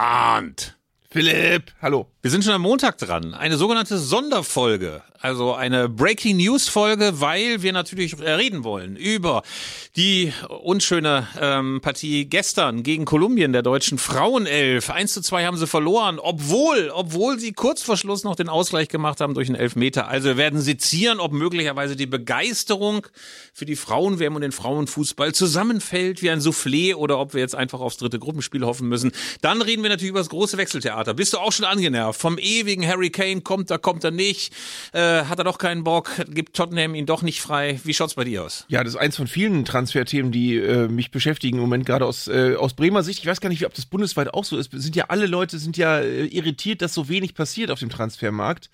Arndt. Philipp, hallo. Wir sind schon am Montag dran. Eine sogenannte Sonderfolge. Also eine Breaking News Folge, weil wir natürlich reden wollen über die unschöne ähm, Partie gestern gegen Kolumbien der deutschen Frauenelf. 1 zu 2 haben sie verloren, obwohl, obwohl sie kurz vor Schluss noch den Ausgleich gemacht haben durch einen Elfmeter. Also wir werden sezieren, ob möglicherweise die Begeisterung für die Frauenwärme und den Frauenfußball zusammenfällt wie ein Soufflé oder ob wir jetzt einfach aufs dritte Gruppenspiel hoffen müssen. Dann reden wir natürlich über das große Wechseltheater. Bist du auch schon angenervt? Vom ewigen Harry Kane kommt er, kommt er nicht? Äh, hat er doch keinen Bock? Gibt Tottenham ihn doch nicht frei? Wie schaut's bei dir aus? Ja, das ist eins von vielen Transferthemen, die äh, mich beschäftigen im Moment gerade aus, äh, aus Bremer Sicht. Ich weiß gar nicht, ob das bundesweit auch so ist. Sind ja alle Leute sind ja äh, irritiert, dass so wenig passiert auf dem Transfermarkt.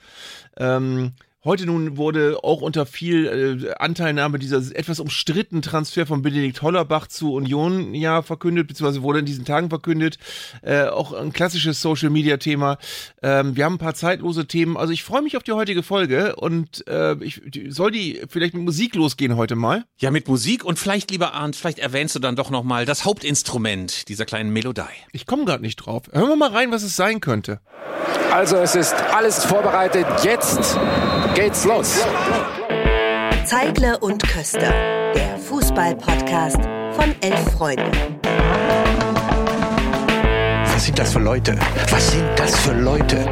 Ähm, Heute nun wurde auch unter viel äh, Anteilnahme dieser etwas umstrittenen Transfer von Benedikt Hollerbach zu Union ja verkündet, beziehungsweise wurde in diesen Tagen verkündet. Äh, auch ein klassisches Social Media Thema. Ähm, wir haben ein paar zeitlose Themen. Also ich freue mich auf die heutige Folge und äh, ich soll die vielleicht mit Musik losgehen heute mal. Ja, mit Musik und vielleicht, lieber Arndt, vielleicht erwähnst du dann doch nochmal das Hauptinstrument dieser kleinen Melodie. Ich komme gerade nicht drauf. Hören wir mal rein, was es sein könnte. Also es ist alles vorbereitet. Jetzt geht's los. Zeigler und Köster, der Fußball-Podcast von elf Freunden. Was sind das für Leute? Was sind das für Leute?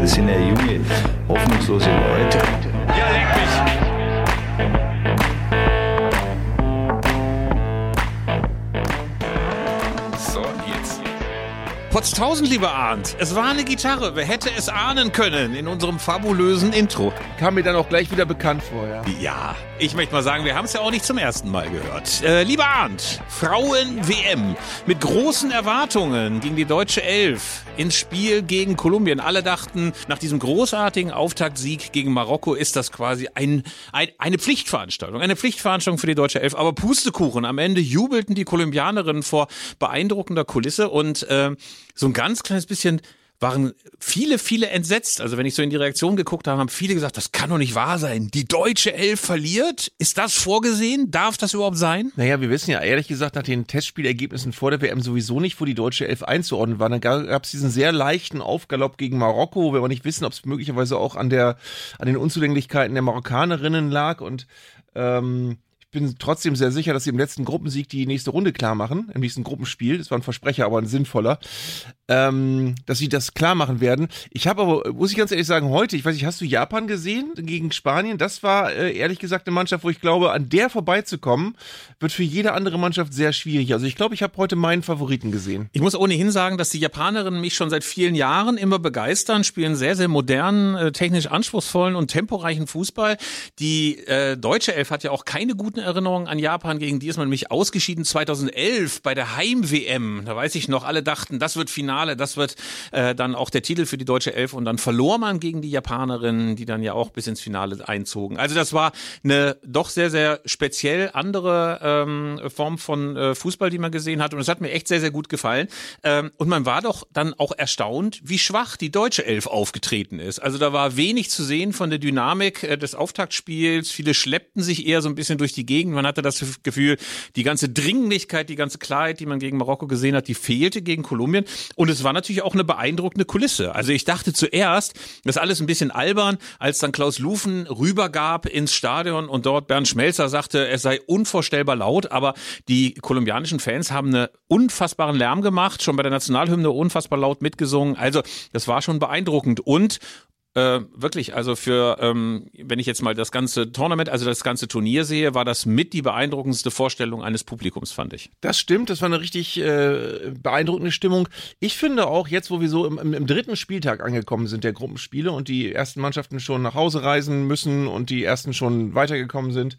Das sind ja junge, hoffnungslose Leute. Ja, Potztausend, lieber Arndt. Es war eine Gitarre. Wer hätte es ahnen können in unserem fabulösen Intro? Kam mir dann auch gleich wieder bekannt vor, ja. Ja, ich möchte mal sagen, wir haben es ja auch nicht zum ersten Mal gehört. Äh, lieber Arndt, Frauen-WM mit großen Erwartungen gegen die deutsche Elf ins Spiel gegen Kolumbien. Alle dachten, nach diesem großartigen Auftaktsieg gegen Marokko ist das quasi ein, ein, eine Pflichtveranstaltung. Eine Pflichtveranstaltung für die deutsche Elf. Aber Pustekuchen, am Ende jubelten die Kolumbianerinnen vor beeindruckender Kulisse und äh, so ein ganz kleines bisschen waren viele, viele entsetzt. Also wenn ich so in die Reaktion geguckt habe, haben viele gesagt, das kann doch nicht wahr sein. Die deutsche Elf verliert? Ist das vorgesehen? Darf das überhaupt sein? Naja, wir wissen ja ehrlich gesagt nach den Testspielergebnissen vor der WM sowieso nicht, wo die deutsche Elf einzuordnen war. Dann gab es diesen sehr leichten Aufgalopp gegen Marokko, wo wir aber nicht wissen, ob es möglicherweise auch an der an den Unzulänglichkeiten der Marokkanerinnen lag und ähm, bin trotzdem sehr sicher, dass sie im letzten Gruppensieg die nächste Runde klar machen, im nächsten Gruppenspiel. Das war ein Versprecher, aber ein sinnvoller, ähm, dass sie das klar machen werden. Ich habe aber, muss ich ganz ehrlich sagen, heute, ich weiß nicht, hast du Japan gesehen gegen Spanien? Das war äh, ehrlich gesagt eine Mannschaft, wo ich glaube, an der vorbeizukommen, wird für jede andere Mannschaft sehr schwierig. Also ich glaube, ich habe heute meinen Favoriten gesehen. Ich muss ohnehin sagen, dass die Japanerinnen mich schon seit vielen Jahren immer begeistern, spielen sehr, sehr modernen, äh, technisch anspruchsvollen und temporeichen Fußball. Die äh, deutsche Elf hat ja auch keine guten Erinnerungen an Japan, gegen die ist man nämlich ausgeschieden 2011 bei der Heim-WM. Da weiß ich noch, alle dachten, das wird Finale, das wird äh, dann auch der Titel für die deutsche Elf und dann verlor man gegen die Japanerinnen, die dann ja auch bis ins Finale einzogen. Also das war eine doch sehr, sehr speziell andere ähm, Form von äh, Fußball, die man gesehen hat und es hat mir echt sehr, sehr gut gefallen. Ähm, und man war doch dann auch erstaunt, wie schwach die deutsche Elf aufgetreten ist. Also da war wenig zu sehen von der Dynamik äh, des Auftaktspiels. Viele schleppten sich eher so ein bisschen durch die Gegend. Man hatte das Gefühl, die ganze Dringlichkeit, die ganze Klarheit, die man gegen Marokko gesehen hat, die fehlte gegen Kolumbien. Und es war natürlich auch eine beeindruckende Kulisse. Also ich dachte zuerst, das alles ein bisschen albern, als dann Klaus Lufen rübergab ins Stadion und dort Bernd Schmelzer sagte, es sei unvorstellbar laut, aber die kolumbianischen Fans haben einen unfassbaren Lärm gemacht, schon bei der Nationalhymne unfassbar laut mitgesungen. Also das war schon beeindruckend und äh, wirklich, also für, ähm, wenn ich jetzt mal das ganze Tournament, also das ganze Turnier sehe, war das mit die beeindruckendste Vorstellung eines Publikums, fand ich. Das stimmt, das war eine richtig äh, beeindruckende Stimmung. Ich finde auch jetzt, wo wir so im, im, dritten Spieltag angekommen sind der Gruppenspiele und die ersten Mannschaften schon nach Hause reisen müssen und die ersten schon weitergekommen sind,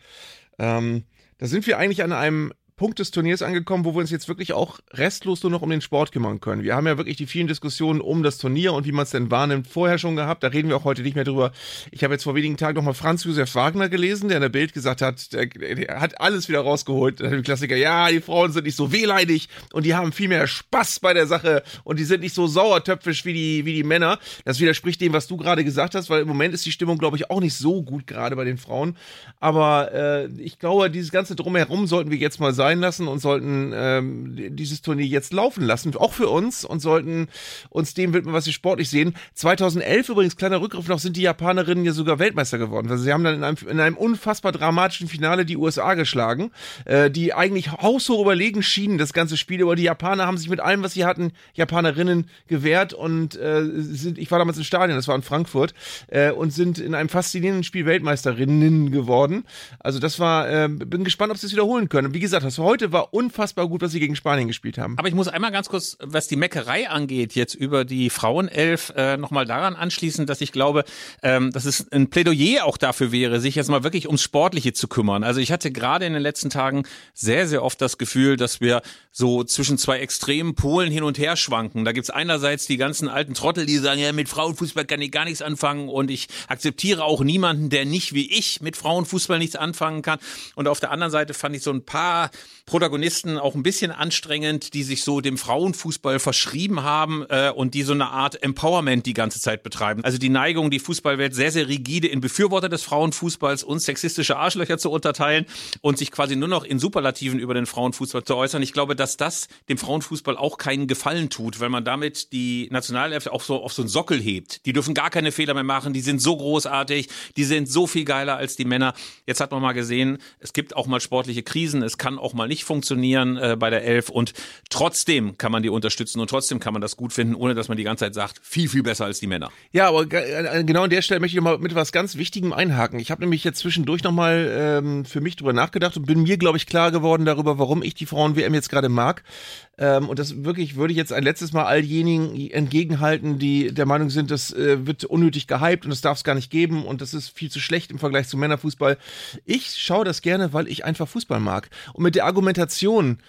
ähm, da sind wir eigentlich an einem Punkt des Turniers angekommen, wo wir uns jetzt wirklich auch restlos nur noch um den Sport kümmern können. Wir haben ja wirklich die vielen Diskussionen um das Turnier und wie man es denn wahrnimmt vorher schon gehabt. Da reden wir auch heute nicht mehr drüber. Ich habe jetzt vor wenigen Tagen nochmal Franz Josef Wagner gelesen, der in der Bild gesagt hat, der, der hat alles wieder rausgeholt. Der Klassiker, ja, die Frauen sind nicht so wehleidig und die haben viel mehr Spaß bei der Sache und die sind nicht so sauertöpfisch wie die, wie die Männer. Das widerspricht dem, was du gerade gesagt hast, weil im Moment ist die Stimmung, glaube ich, auch nicht so gut gerade bei den Frauen. Aber äh, ich glaube, dieses ganze Drumherum sollten wir jetzt mal sagen sein lassen und sollten ähm, dieses Turnier jetzt laufen lassen, auch für uns und sollten uns dem widmen, was wir sportlich sehen. 2011 übrigens, kleiner Rückgriff noch, sind die Japanerinnen ja sogar Weltmeister geworden. Also sie haben dann in einem, in einem unfassbar dramatischen Finale die USA geschlagen, äh, die eigentlich haushoch überlegen schienen, das ganze Spiel, aber die Japaner haben sich mit allem, was sie hatten, Japanerinnen gewehrt und äh, sind, ich war damals im Stadion, das war in Frankfurt, äh, und sind in einem faszinierenden Spiel Weltmeisterinnen geworden. Also das war, äh, bin gespannt, ob sie es wiederholen können. Wie gesagt, heute war unfassbar gut, was sie gegen Spanien gespielt haben. Aber ich muss einmal ganz kurz, was die Meckerei angeht, jetzt über die Frauenelf, äh, nochmal daran anschließen, dass ich glaube, ähm, dass es ein Plädoyer auch dafür wäre, sich jetzt mal wirklich ums Sportliche zu kümmern. Also ich hatte gerade in den letzten Tagen sehr, sehr oft das Gefühl, dass wir so zwischen zwei extremen Polen hin und her schwanken. Da gibt's einerseits die ganzen alten Trottel, die sagen, ja, mit Frauenfußball kann ich gar nichts anfangen und ich akzeptiere auch niemanden, der nicht wie ich mit Frauenfußball nichts anfangen kann. Und auf der anderen Seite fand ich so ein paar Protagonisten auch ein bisschen anstrengend, die sich so dem Frauenfußball verschrieben haben äh, und die so eine Art Empowerment die ganze Zeit betreiben. Also die Neigung, die Fußballwelt sehr, sehr rigide in Befürworter des Frauenfußballs und sexistische Arschlöcher zu unterteilen und sich quasi nur noch in Superlativen über den Frauenfußball zu äußern. Ich glaube, dass das dem Frauenfußball auch keinen Gefallen tut, weil man damit die Nationalelf auch so auf so einen Sockel hebt. Die dürfen gar keine Fehler mehr machen, die sind so großartig, die sind so viel geiler als die Männer. Jetzt hat man mal gesehen, es gibt auch mal sportliche Krisen, es kann auch mal nicht funktionieren äh, bei der Elf und trotzdem kann man die unterstützen und trotzdem kann man das gut finden, ohne dass man die ganze Zeit sagt, viel, viel besser als die Männer. Ja, aber genau an der Stelle möchte ich mal mit was ganz Wichtigem einhaken. Ich habe nämlich jetzt zwischendurch nochmal ähm, für mich drüber nachgedacht und bin mir, glaube ich, klar geworden darüber, warum ich die Frauen-WM jetzt gerade mag. Ähm, und das wirklich würde ich jetzt ein letztes Mal all jenigen entgegenhalten, die der Meinung sind, das äh, wird unnötig gehypt und das darf es gar nicht geben und das ist viel zu schlecht im Vergleich zu Männerfußball. Ich schaue das gerne, weil ich einfach Fußball mag. Und mit der Argumentation,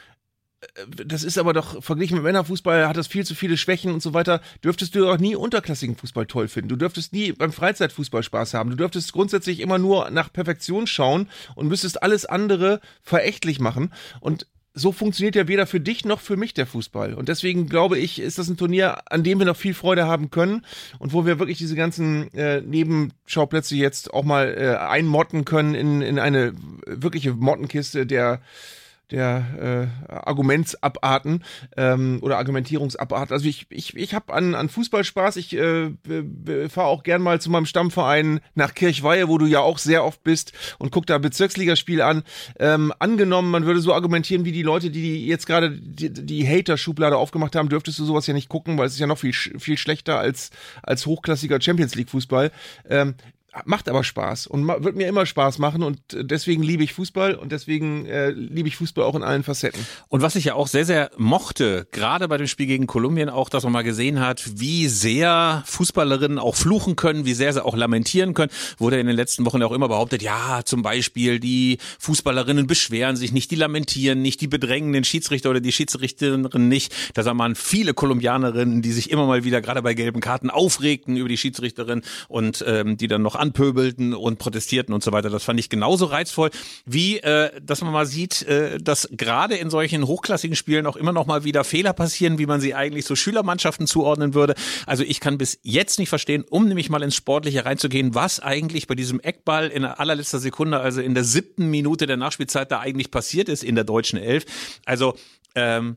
äh, das ist aber doch, verglichen mit Männerfußball hat das viel zu viele Schwächen und so weiter, dürftest du auch nie unterklassigen Fußball toll finden. Du dürftest nie beim Freizeitfußball Spaß haben. Du dürftest grundsätzlich immer nur nach Perfektion schauen und müsstest alles andere verächtlich machen. Und so funktioniert ja weder für dich noch für mich der Fußball. Und deswegen glaube ich, ist das ein Turnier, an dem wir noch viel Freude haben können und wo wir wirklich diese ganzen äh, Nebenschauplätze jetzt auch mal äh, einmotten können in, in eine wirkliche Mottenkiste der der äh, Argumentsabarten ähm, oder Argumentierungsabarten. Also ich, ich, ich habe an, an Fußball Spaß. Ich äh, fahre auch gern mal zu meinem Stammverein nach Kirchweihe, wo du ja auch sehr oft bist und guck da Bezirksligaspiel an. Ähm, angenommen, man würde so argumentieren wie die Leute, die jetzt gerade die, die Hater-Schublade aufgemacht haben, dürftest du sowas ja nicht gucken, weil es ist ja noch viel, viel schlechter als, als hochklassiger Champions League Fußball. Ähm, macht aber Spaß und wird mir immer Spaß machen und deswegen liebe ich Fußball und deswegen äh, liebe ich Fußball auch in allen Facetten. Und was ich ja auch sehr, sehr mochte, gerade bei dem Spiel gegen Kolumbien auch, dass man mal gesehen hat, wie sehr Fußballerinnen auch fluchen können, wie sehr sie auch lamentieren können, wurde in den letzten Wochen auch immer behauptet, ja, zum Beispiel die Fußballerinnen beschweren sich nicht, die lamentieren nicht, die bedrängen den Schiedsrichter oder die Schiedsrichterin nicht. Da sah man viele Kolumbianerinnen, die sich immer mal wieder gerade bei gelben Karten aufregten über die Schiedsrichterin und ähm, die dann noch anpöbelten und protestierten und so weiter. Das fand ich genauso reizvoll, wie äh, dass man mal sieht, äh, dass gerade in solchen hochklassigen Spielen auch immer noch mal wieder Fehler passieren, wie man sie eigentlich so Schülermannschaften zuordnen würde. Also ich kann bis jetzt nicht verstehen, um nämlich mal ins Sportliche reinzugehen, was eigentlich bei diesem Eckball in allerletzter Sekunde, also in der siebten Minute der Nachspielzeit da eigentlich passiert ist in der deutschen Elf. Also ähm,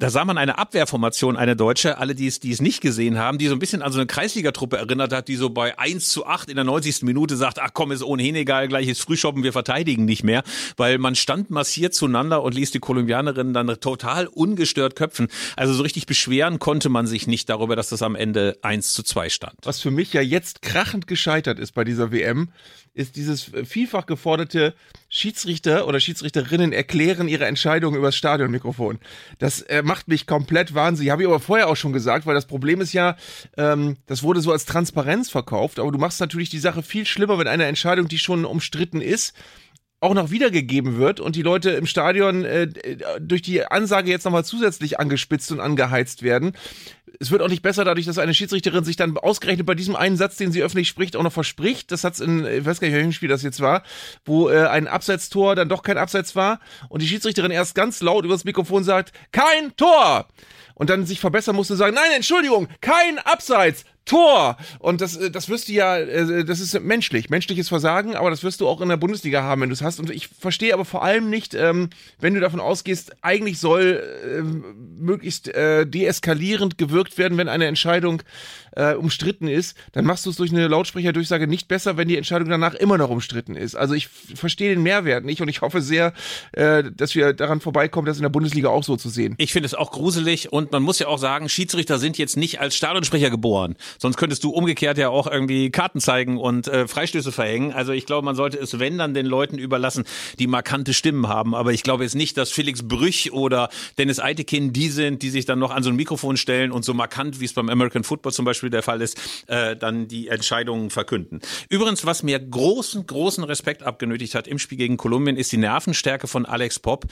da sah man eine Abwehrformation, eine deutsche, alle, die es, die es nicht gesehen haben, die so ein bisschen an so eine Kreisligatruppe erinnert hat, die so bei 1 zu 8 in der 90. Minute sagt, ach komm, ist ohnehin egal, gleich ist Frühschoppen, wir verteidigen nicht mehr, weil man stand massiert zueinander und ließ die Kolumbianerinnen dann total ungestört köpfen. Also so richtig beschweren konnte man sich nicht darüber, dass das am Ende 1 zu 2 stand. Was für mich ja jetzt krachend gescheitert ist bei dieser WM, ist dieses vielfach geforderte Schiedsrichter oder Schiedsrichterinnen erklären ihre Entscheidung übers Stadionmikrofon. Das äh, macht mich komplett wahnsinnig. Habe ich aber vorher auch schon gesagt, weil das Problem ist ja, ähm, das wurde so als Transparenz verkauft, aber du machst natürlich die Sache viel schlimmer, wenn eine Entscheidung, die schon umstritten ist, auch noch wiedergegeben wird und die Leute im Stadion äh, durch die Ansage jetzt nochmal zusätzlich angespitzt und angeheizt werden. es wird auch nicht besser dadurch, dass eine Schiedsrichterin sich dann ausgerechnet bei diesem einen Satz, den sie öffentlich spricht, auch noch verspricht. Das hat's in, ich weiß gar nicht, welchem Spiel das jetzt war, wo äh, ein Abseitstor dann doch kein Abseits war und die Schiedsrichterin erst ganz laut übers Mikrofon sagt, kein Tor! Und dann sich verbessern musste, sagen, nein, Entschuldigung, kein Abseits, Tor! Und das, äh, das wirst du ja, äh, das ist menschlich, menschliches Versagen, aber das wirst du auch in der Bundesliga haben, wenn du es hast. Und ich verstehe aber vor allem nicht, ähm, wenn du davon ausgehst, eigentlich soll äh, möglichst deeskalierend gewirkt werden, wenn eine Entscheidung umstritten ist, dann machst du es durch eine Lautsprecherdurchsage nicht besser, wenn die Entscheidung danach immer noch umstritten ist. Also ich verstehe den Mehrwert nicht und ich hoffe sehr, dass wir daran vorbeikommen, das in der Bundesliga auch so zu sehen. Ich finde es auch gruselig und man muss ja auch sagen, Schiedsrichter sind jetzt nicht als Stadionsprecher geboren. Sonst könntest du umgekehrt ja auch irgendwie Karten zeigen und äh, Freistöße verhängen. Also ich glaube, man sollte es, wenn dann, den Leuten überlassen, die markante Stimmen haben. Aber ich glaube jetzt nicht, dass Felix Brüch oder Dennis Eitekin die sind, die sich dann noch an so ein Mikrofon stellen und so markant, wie es beim American Football zum Beispiel der Fall ist, äh, dann die Entscheidungen verkünden. Übrigens, was mir großen, großen Respekt abgenötigt hat im Spiel gegen Kolumbien, ist die Nervenstärke von Alex Popp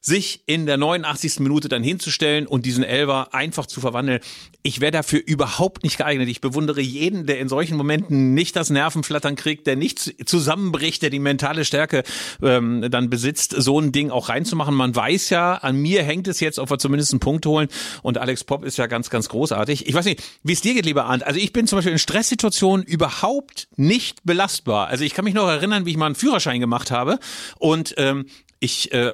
sich in der 89. Minute dann hinzustellen und diesen Elver einfach zu verwandeln. Ich wäre dafür überhaupt nicht geeignet. Ich bewundere jeden, der in solchen Momenten nicht das Nervenflattern kriegt, der nicht zusammenbricht, der die mentale Stärke ähm, dann besitzt, so ein Ding auch reinzumachen. Man weiß ja, an mir hängt es jetzt, ob wir zumindest einen Punkt holen. Und Alex Pop ist ja ganz, ganz großartig. Ich weiß nicht, wie es dir geht, lieber Arndt. Also ich bin zum Beispiel in Stresssituationen überhaupt nicht belastbar. Also ich kann mich noch erinnern, wie ich mal einen Führerschein gemacht habe und ähm, ich äh,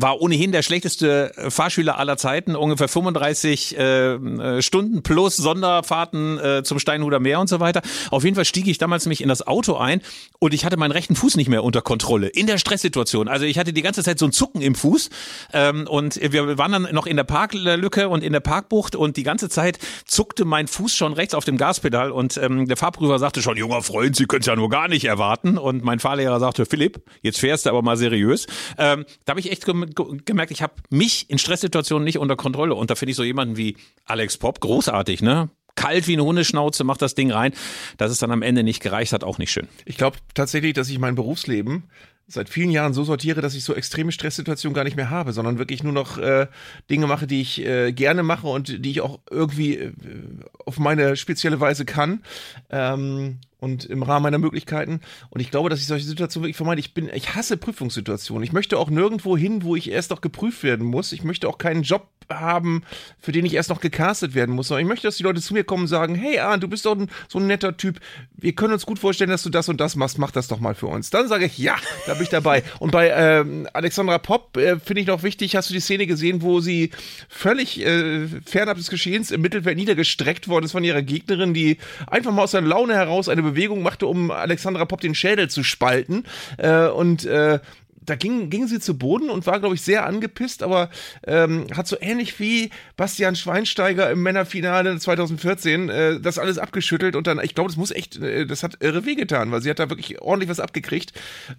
war ohnehin der schlechteste äh, Fahrschüler aller Zeiten, ungefähr 35 äh, äh, Stunden plus Sonderfahrten äh, zum Steinhuder Meer und so weiter. Auf jeden Fall stieg ich damals nämlich in das Auto ein und ich hatte meinen rechten Fuß nicht mehr unter Kontrolle in der Stresssituation. Also ich hatte die ganze Zeit so ein Zucken im Fuß ähm, und wir waren dann noch in der Parklücke und in der Parkbucht und die ganze Zeit zuckte mein Fuß schon rechts auf dem Gaspedal und ähm, der Fahrprüfer sagte schon, junger Freund, Sie können es ja nur gar nicht erwarten und mein Fahrlehrer sagte, Philipp, jetzt fährst du aber mal seriös. Ähm, da habe ich echt gemerkt, ich habe mich in Stresssituationen nicht unter Kontrolle. Und da finde ich so jemanden wie Alex Pop großartig, ne? Kalt wie eine Hundeschnauze, macht das Ding rein. Dass es dann am Ende nicht gereicht hat, auch nicht schön. Ich glaube tatsächlich, dass ich mein Berufsleben seit vielen Jahren so sortiere, dass ich so extreme Stresssituationen gar nicht mehr habe, sondern wirklich nur noch äh, Dinge mache, die ich äh, gerne mache und die ich auch irgendwie äh, auf meine spezielle Weise kann. Ähm, und im Rahmen meiner Möglichkeiten. Und ich glaube, dass ich solche Situationen wirklich vermeide. Ich bin, ich hasse Prüfungssituationen. Ich möchte auch nirgendwo hin, wo ich erst noch geprüft werden muss. Ich möchte auch keinen Job haben, für den ich erst noch gecastet werden muss. Sondern ich möchte, dass die Leute zu mir kommen und sagen, hey Arndt, du bist doch ein, so ein netter Typ. Wir können uns gut vorstellen, dass du das und das machst. Mach das doch mal für uns. Dann sage ich, ja, da bin ich dabei. Und bei ähm, Alexandra Popp äh, finde ich noch wichtig, hast du die Szene gesehen, wo sie völlig äh, fernab des Geschehens im Mittelfeld niedergestreckt worden ist von ihrer Gegnerin, die einfach mal aus der Laune heraus eine Bewegung machte, um Alexandra Popp den Schädel zu spalten. Äh, und äh, da ging, ging sie zu Boden und war, glaube ich, sehr angepisst, aber ähm, hat so ähnlich wie Bastian Schweinsteiger im Männerfinale 2014 äh, das alles abgeschüttelt und dann, ich glaube, das muss echt, äh, das hat irre wehgetan, weil sie hat da wirklich ordentlich was abgekriegt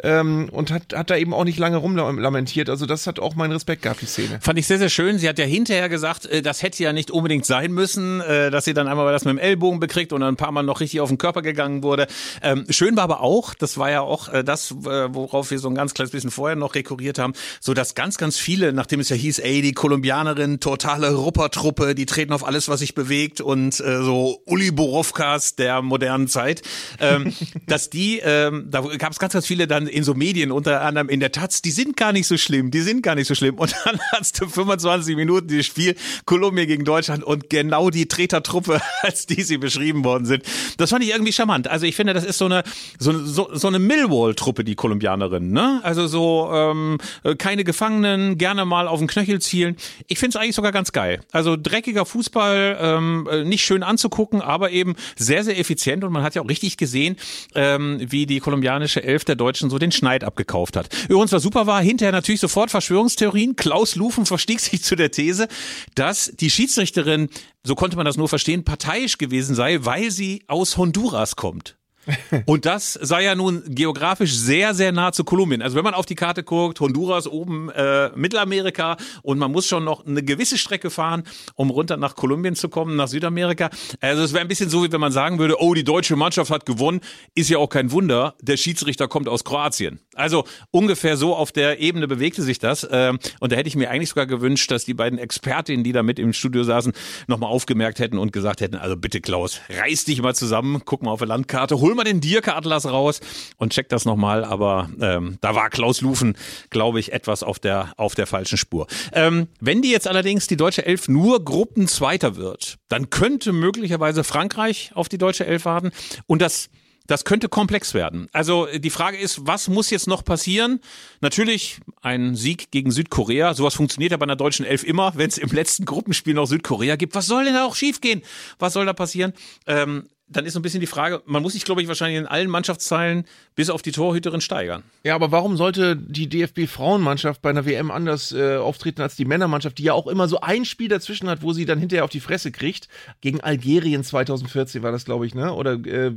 ähm, und hat, hat da eben auch nicht lange rumlamentiert. Also das hat auch meinen Respekt gehabt, die Szene. Fand ich sehr, sehr schön. Sie hat ja hinterher gesagt, äh, das hätte ja nicht unbedingt sein müssen, äh, dass sie dann einmal das mit dem Ellbogen bekriegt und dann ein paar Mal noch richtig auf den Körper gegangen wurde. Ähm, schön war aber auch, das war ja auch äh, das, äh, worauf wir so ein ganz kleines bisschen vorher noch rekurriert haben, so dass ganz, ganz viele, nachdem es ja hieß, ey, die Kolumbianerin, totale Ruppertruppe, die treten auf alles, was sich bewegt und äh, so Uli Borowkas der modernen Zeit, ähm, dass die, ähm, da gab es ganz, ganz viele dann in so Medien, unter anderem in der Taz, die sind gar nicht so schlimm, die sind gar nicht so schlimm. Und dann hast du 25 Minuten dieses Spiel Kolumbien gegen Deutschland und genau die Tretertruppe, als die sie beschrieben worden sind. Das fand ich irgendwie charmant. Also ich finde, das ist so eine so, so, so eine Millwall-Truppe, die Kolumbianerin, ne? Also so ähm, äh, keine Gefangenen, gerne mal auf den Knöchel zielen. Ich finde es eigentlich sogar ganz geil. Also dreckiger Fußball, ähm, äh, nicht schön anzugucken, aber eben sehr, sehr effizient und man hat ja auch richtig gesehen, ähm, wie die kolumbianische Elf der Deutschen so den Schneid abgekauft hat. Übrigens, was super war, hinterher natürlich sofort Verschwörungstheorien. Klaus Lufen verstieg sich zu der These, dass die Schiedsrichterin, so konnte man das nur verstehen, parteiisch gewesen sei, weil sie aus Honduras kommt. Und das sei ja nun geografisch sehr, sehr nah zu Kolumbien. Also wenn man auf die Karte guckt, Honduras oben äh, Mittelamerika und man muss schon noch eine gewisse Strecke fahren, um runter nach Kolumbien zu kommen, nach Südamerika. Also es wäre ein bisschen so, wie wenn man sagen würde, oh, die deutsche Mannschaft hat gewonnen. Ist ja auch kein Wunder, der Schiedsrichter kommt aus Kroatien. Also ungefähr so auf der Ebene bewegte sich das. Ähm, und da hätte ich mir eigentlich sogar gewünscht, dass die beiden Expertinnen, die da mit im Studio saßen, nochmal aufgemerkt hätten und gesagt hätten, also bitte Klaus, reiß dich mal zusammen, guck mal auf der Landkarte, hol mal den Dirke-Atlas raus und check das nochmal. Aber ähm, da war Klaus Lufen, glaube ich, etwas auf der, auf der falschen Spur. Ähm, wenn die jetzt allerdings die deutsche Elf nur Gruppenzweiter wird, dann könnte möglicherweise Frankreich auf die deutsche Elf warten. Und das das könnte komplex werden. Also die Frage ist, was muss jetzt noch passieren? Natürlich ein Sieg gegen Südkorea. Sowas funktioniert ja bei einer deutschen Elf immer, wenn es im letzten Gruppenspiel noch Südkorea gibt. Was soll denn da auch schiefgehen? Was soll da passieren? Ähm, dann ist so ein bisschen die Frage, man muss sich, glaube ich, wahrscheinlich in allen Mannschaftsteilen bis auf die Torhüterin steigern. Ja, aber warum sollte die DFB-Frauenmannschaft bei einer WM anders äh, auftreten als die Männermannschaft, die ja auch immer so ein Spiel dazwischen hat, wo sie dann hinterher auf die Fresse kriegt? Gegen Algerien 2014 war das, glaube ich, ne? Oder äh,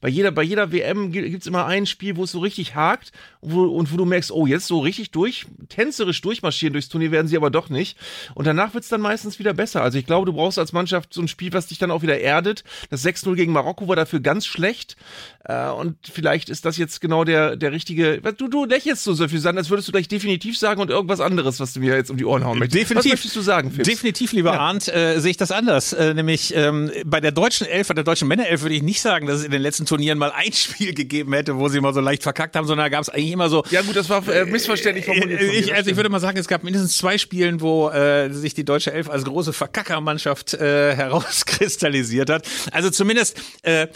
bei, jeder, bei jeder WM gibt es immer ein Spiel, wo es so richtig hakt wo, und wo du merkst, oh, jetzt so richtig durch, tänzerisch durchmarschieren durchs Turnier werden sie aber doch nicht. Und danach wird es dann meistens wieder besser. Also ich glaube, du brauchst als Mannschaft so ein Spiel, was dich dann auch wieder erdet. Das 6-0 gegen Marokko war dafür ganz schlecht. Äh, und vielleicht ist das jetzt genau der, der richtige. Du, du lächelst so so viel sagen, als würdest du gleich definitiv sagen und irgendwas anderes, was du mir jetzt um die Ohren hauen möchtest. Definitiv. Was möchtest du sagen, Fips? Definitiv, lieber ja. Arndt, äh, sehe ich das anders. Äh, nämlich ähm, bei der deutschen Elf, bei der deutschen Männerelf würde ich nicht sagen, dass es in den letzten Turnieren mal ein Spiel gegeben hätte, wo sie mal so leicht verkackt haben, sondern da gab es eigentlich immer so. Ja gut, das war äh, missverständlich formuliert. Äh, ich, also ich würde mal sagen, es gab mindestens zwei Spielen, wo äh, sich die deutsche Elf als große Verkackermannschaft äh, herauskristallisiert hat. Also zumindest äh,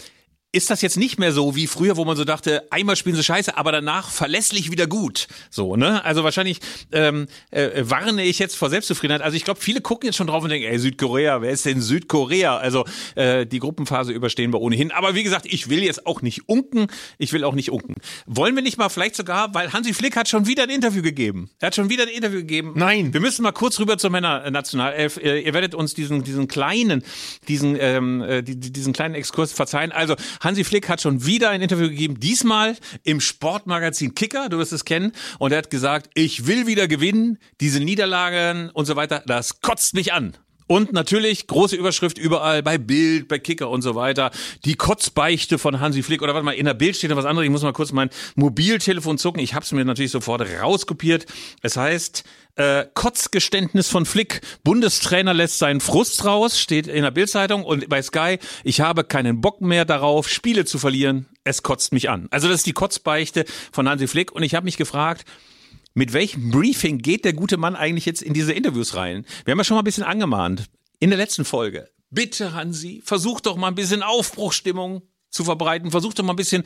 ist das jetzt nicht mehr so wie früher, wo man so dachte, einmal spielen sie scheiße, aber danach verlässlich wieder gut. So, ne? Also wahrscheinlich ähm, äh, warne ich jetzt vor Selbstzufriedenheit. Also ich glaube, viele gucken jetzt schon drauf und denken, ey, Südkorea, wer ist denn Südkorea? Also äh, die Gruppenphase überstehen wir ohnehin. Aber wie gesagt, ich will jetzt auch nicht unken. Ich will auch nicht unken. Wollen wir nicht mal vielleicht sogar, weil Hansi Flick hat schon wieder ein Interview gegeben. Er hat schon wieder ein Interview gegeben. Nein. Wir müssen mal kurz rüber zur Männernationalelf. Äh, ihr werdet uns diesen, diesen kleinen, diesen, ähm, äh, diesen kleinen Exkurs verzeihen. Also Hansi Flick hat schon wieder ein Interview gegeben, diesmal im Sportmagazin Kicker, du wirst es kennen, und er hat gesagt, ich will wieder gewinnen, diese Niederlagen und so weiter, das kotzt mich an. Und natürlich große Überschrift überall bei Bild, bei Kicker und so weiter. Die Kotzbeichte von Hansi Flick. Oder warte mal, in der Bild steht noch was anderes. Ich muss mal kurz mein Mobiltelefon zucken. Ich habe es mir natürlich sofort rauskopiert. Es heißt, äh, Kotzgeständnis von Flick. Bundestrainer lässt seinen Frust raus, steht in der Bildzeitung und bei Sky, ich habe keinen Bock mehr darauf, Spiele zu verlieren. Es kotzt mich an. Also das ist die Kotzbeichte von Hansi Flick und ich habe mich gefragt, mit welchem Briefing geht der gute Mann eigentlich jetzt in diese Interviews rein? Wir haben ja schon mal ein bisschen angemahnt. In der letzten Folge. Bitte, Hansi, versuch doch mal ein bisschen Aufbruchstimmung zu verbreiten. Versuch doch mal ein bisschen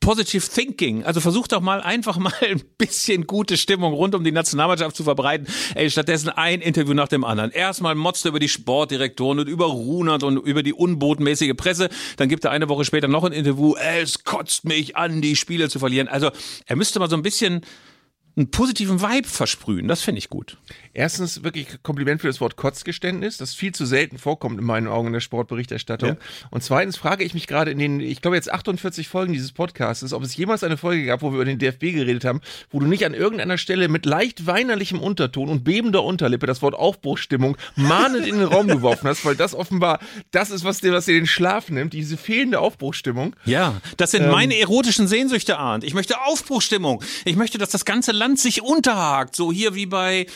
Positive Thinking. Also versuch doch mal einfach mal ein bisschen gute Stimmung rund um die Nationalmannschaft zu verbreiten. Ey, stattdessen ein Interview nach dem anderen. Erstmal motzt er über die Sportdirektoren und über Runert und über die unbotenmäßige Presse. Dann gibt er eine Woche später noch ein Interview. Es kotzt mich an, die Spiele zu verlieren. Also er müsste mal so ein bisschen einen positiven Vibe versprühen. Das finde ich gut. Erstens wirklich Kompliment für das Wort Kotzgeständnis, das viel zu selten vorkommt in meinen Augen in der Sportberichterstattung. Ja. Und zweitens frage ich mich gerade in den, ich glaube jetzt 48 Folgen dieses Podcasts, ob es jemals eine Folge gab, wo wir über den DFB geredet haben, wo du nicht an irgendeiner Stelle mit leicht weinerlichem Unterton und bebender Unterlippe das Wort Aufbruchstimmung mahnend in den Raum geworfen hast, weil das offenbar das ist, was dir, was dir den Schlaf nimmt, diese fehlende Aufbruchstimmung. Ja, das sind ähm, meine erotischen Sehnsüchte, Arndt. Ich möchte Aufbruchstimmung. Ich möchte, dass das ganze Land Land sich unterhakt, so hier wie bei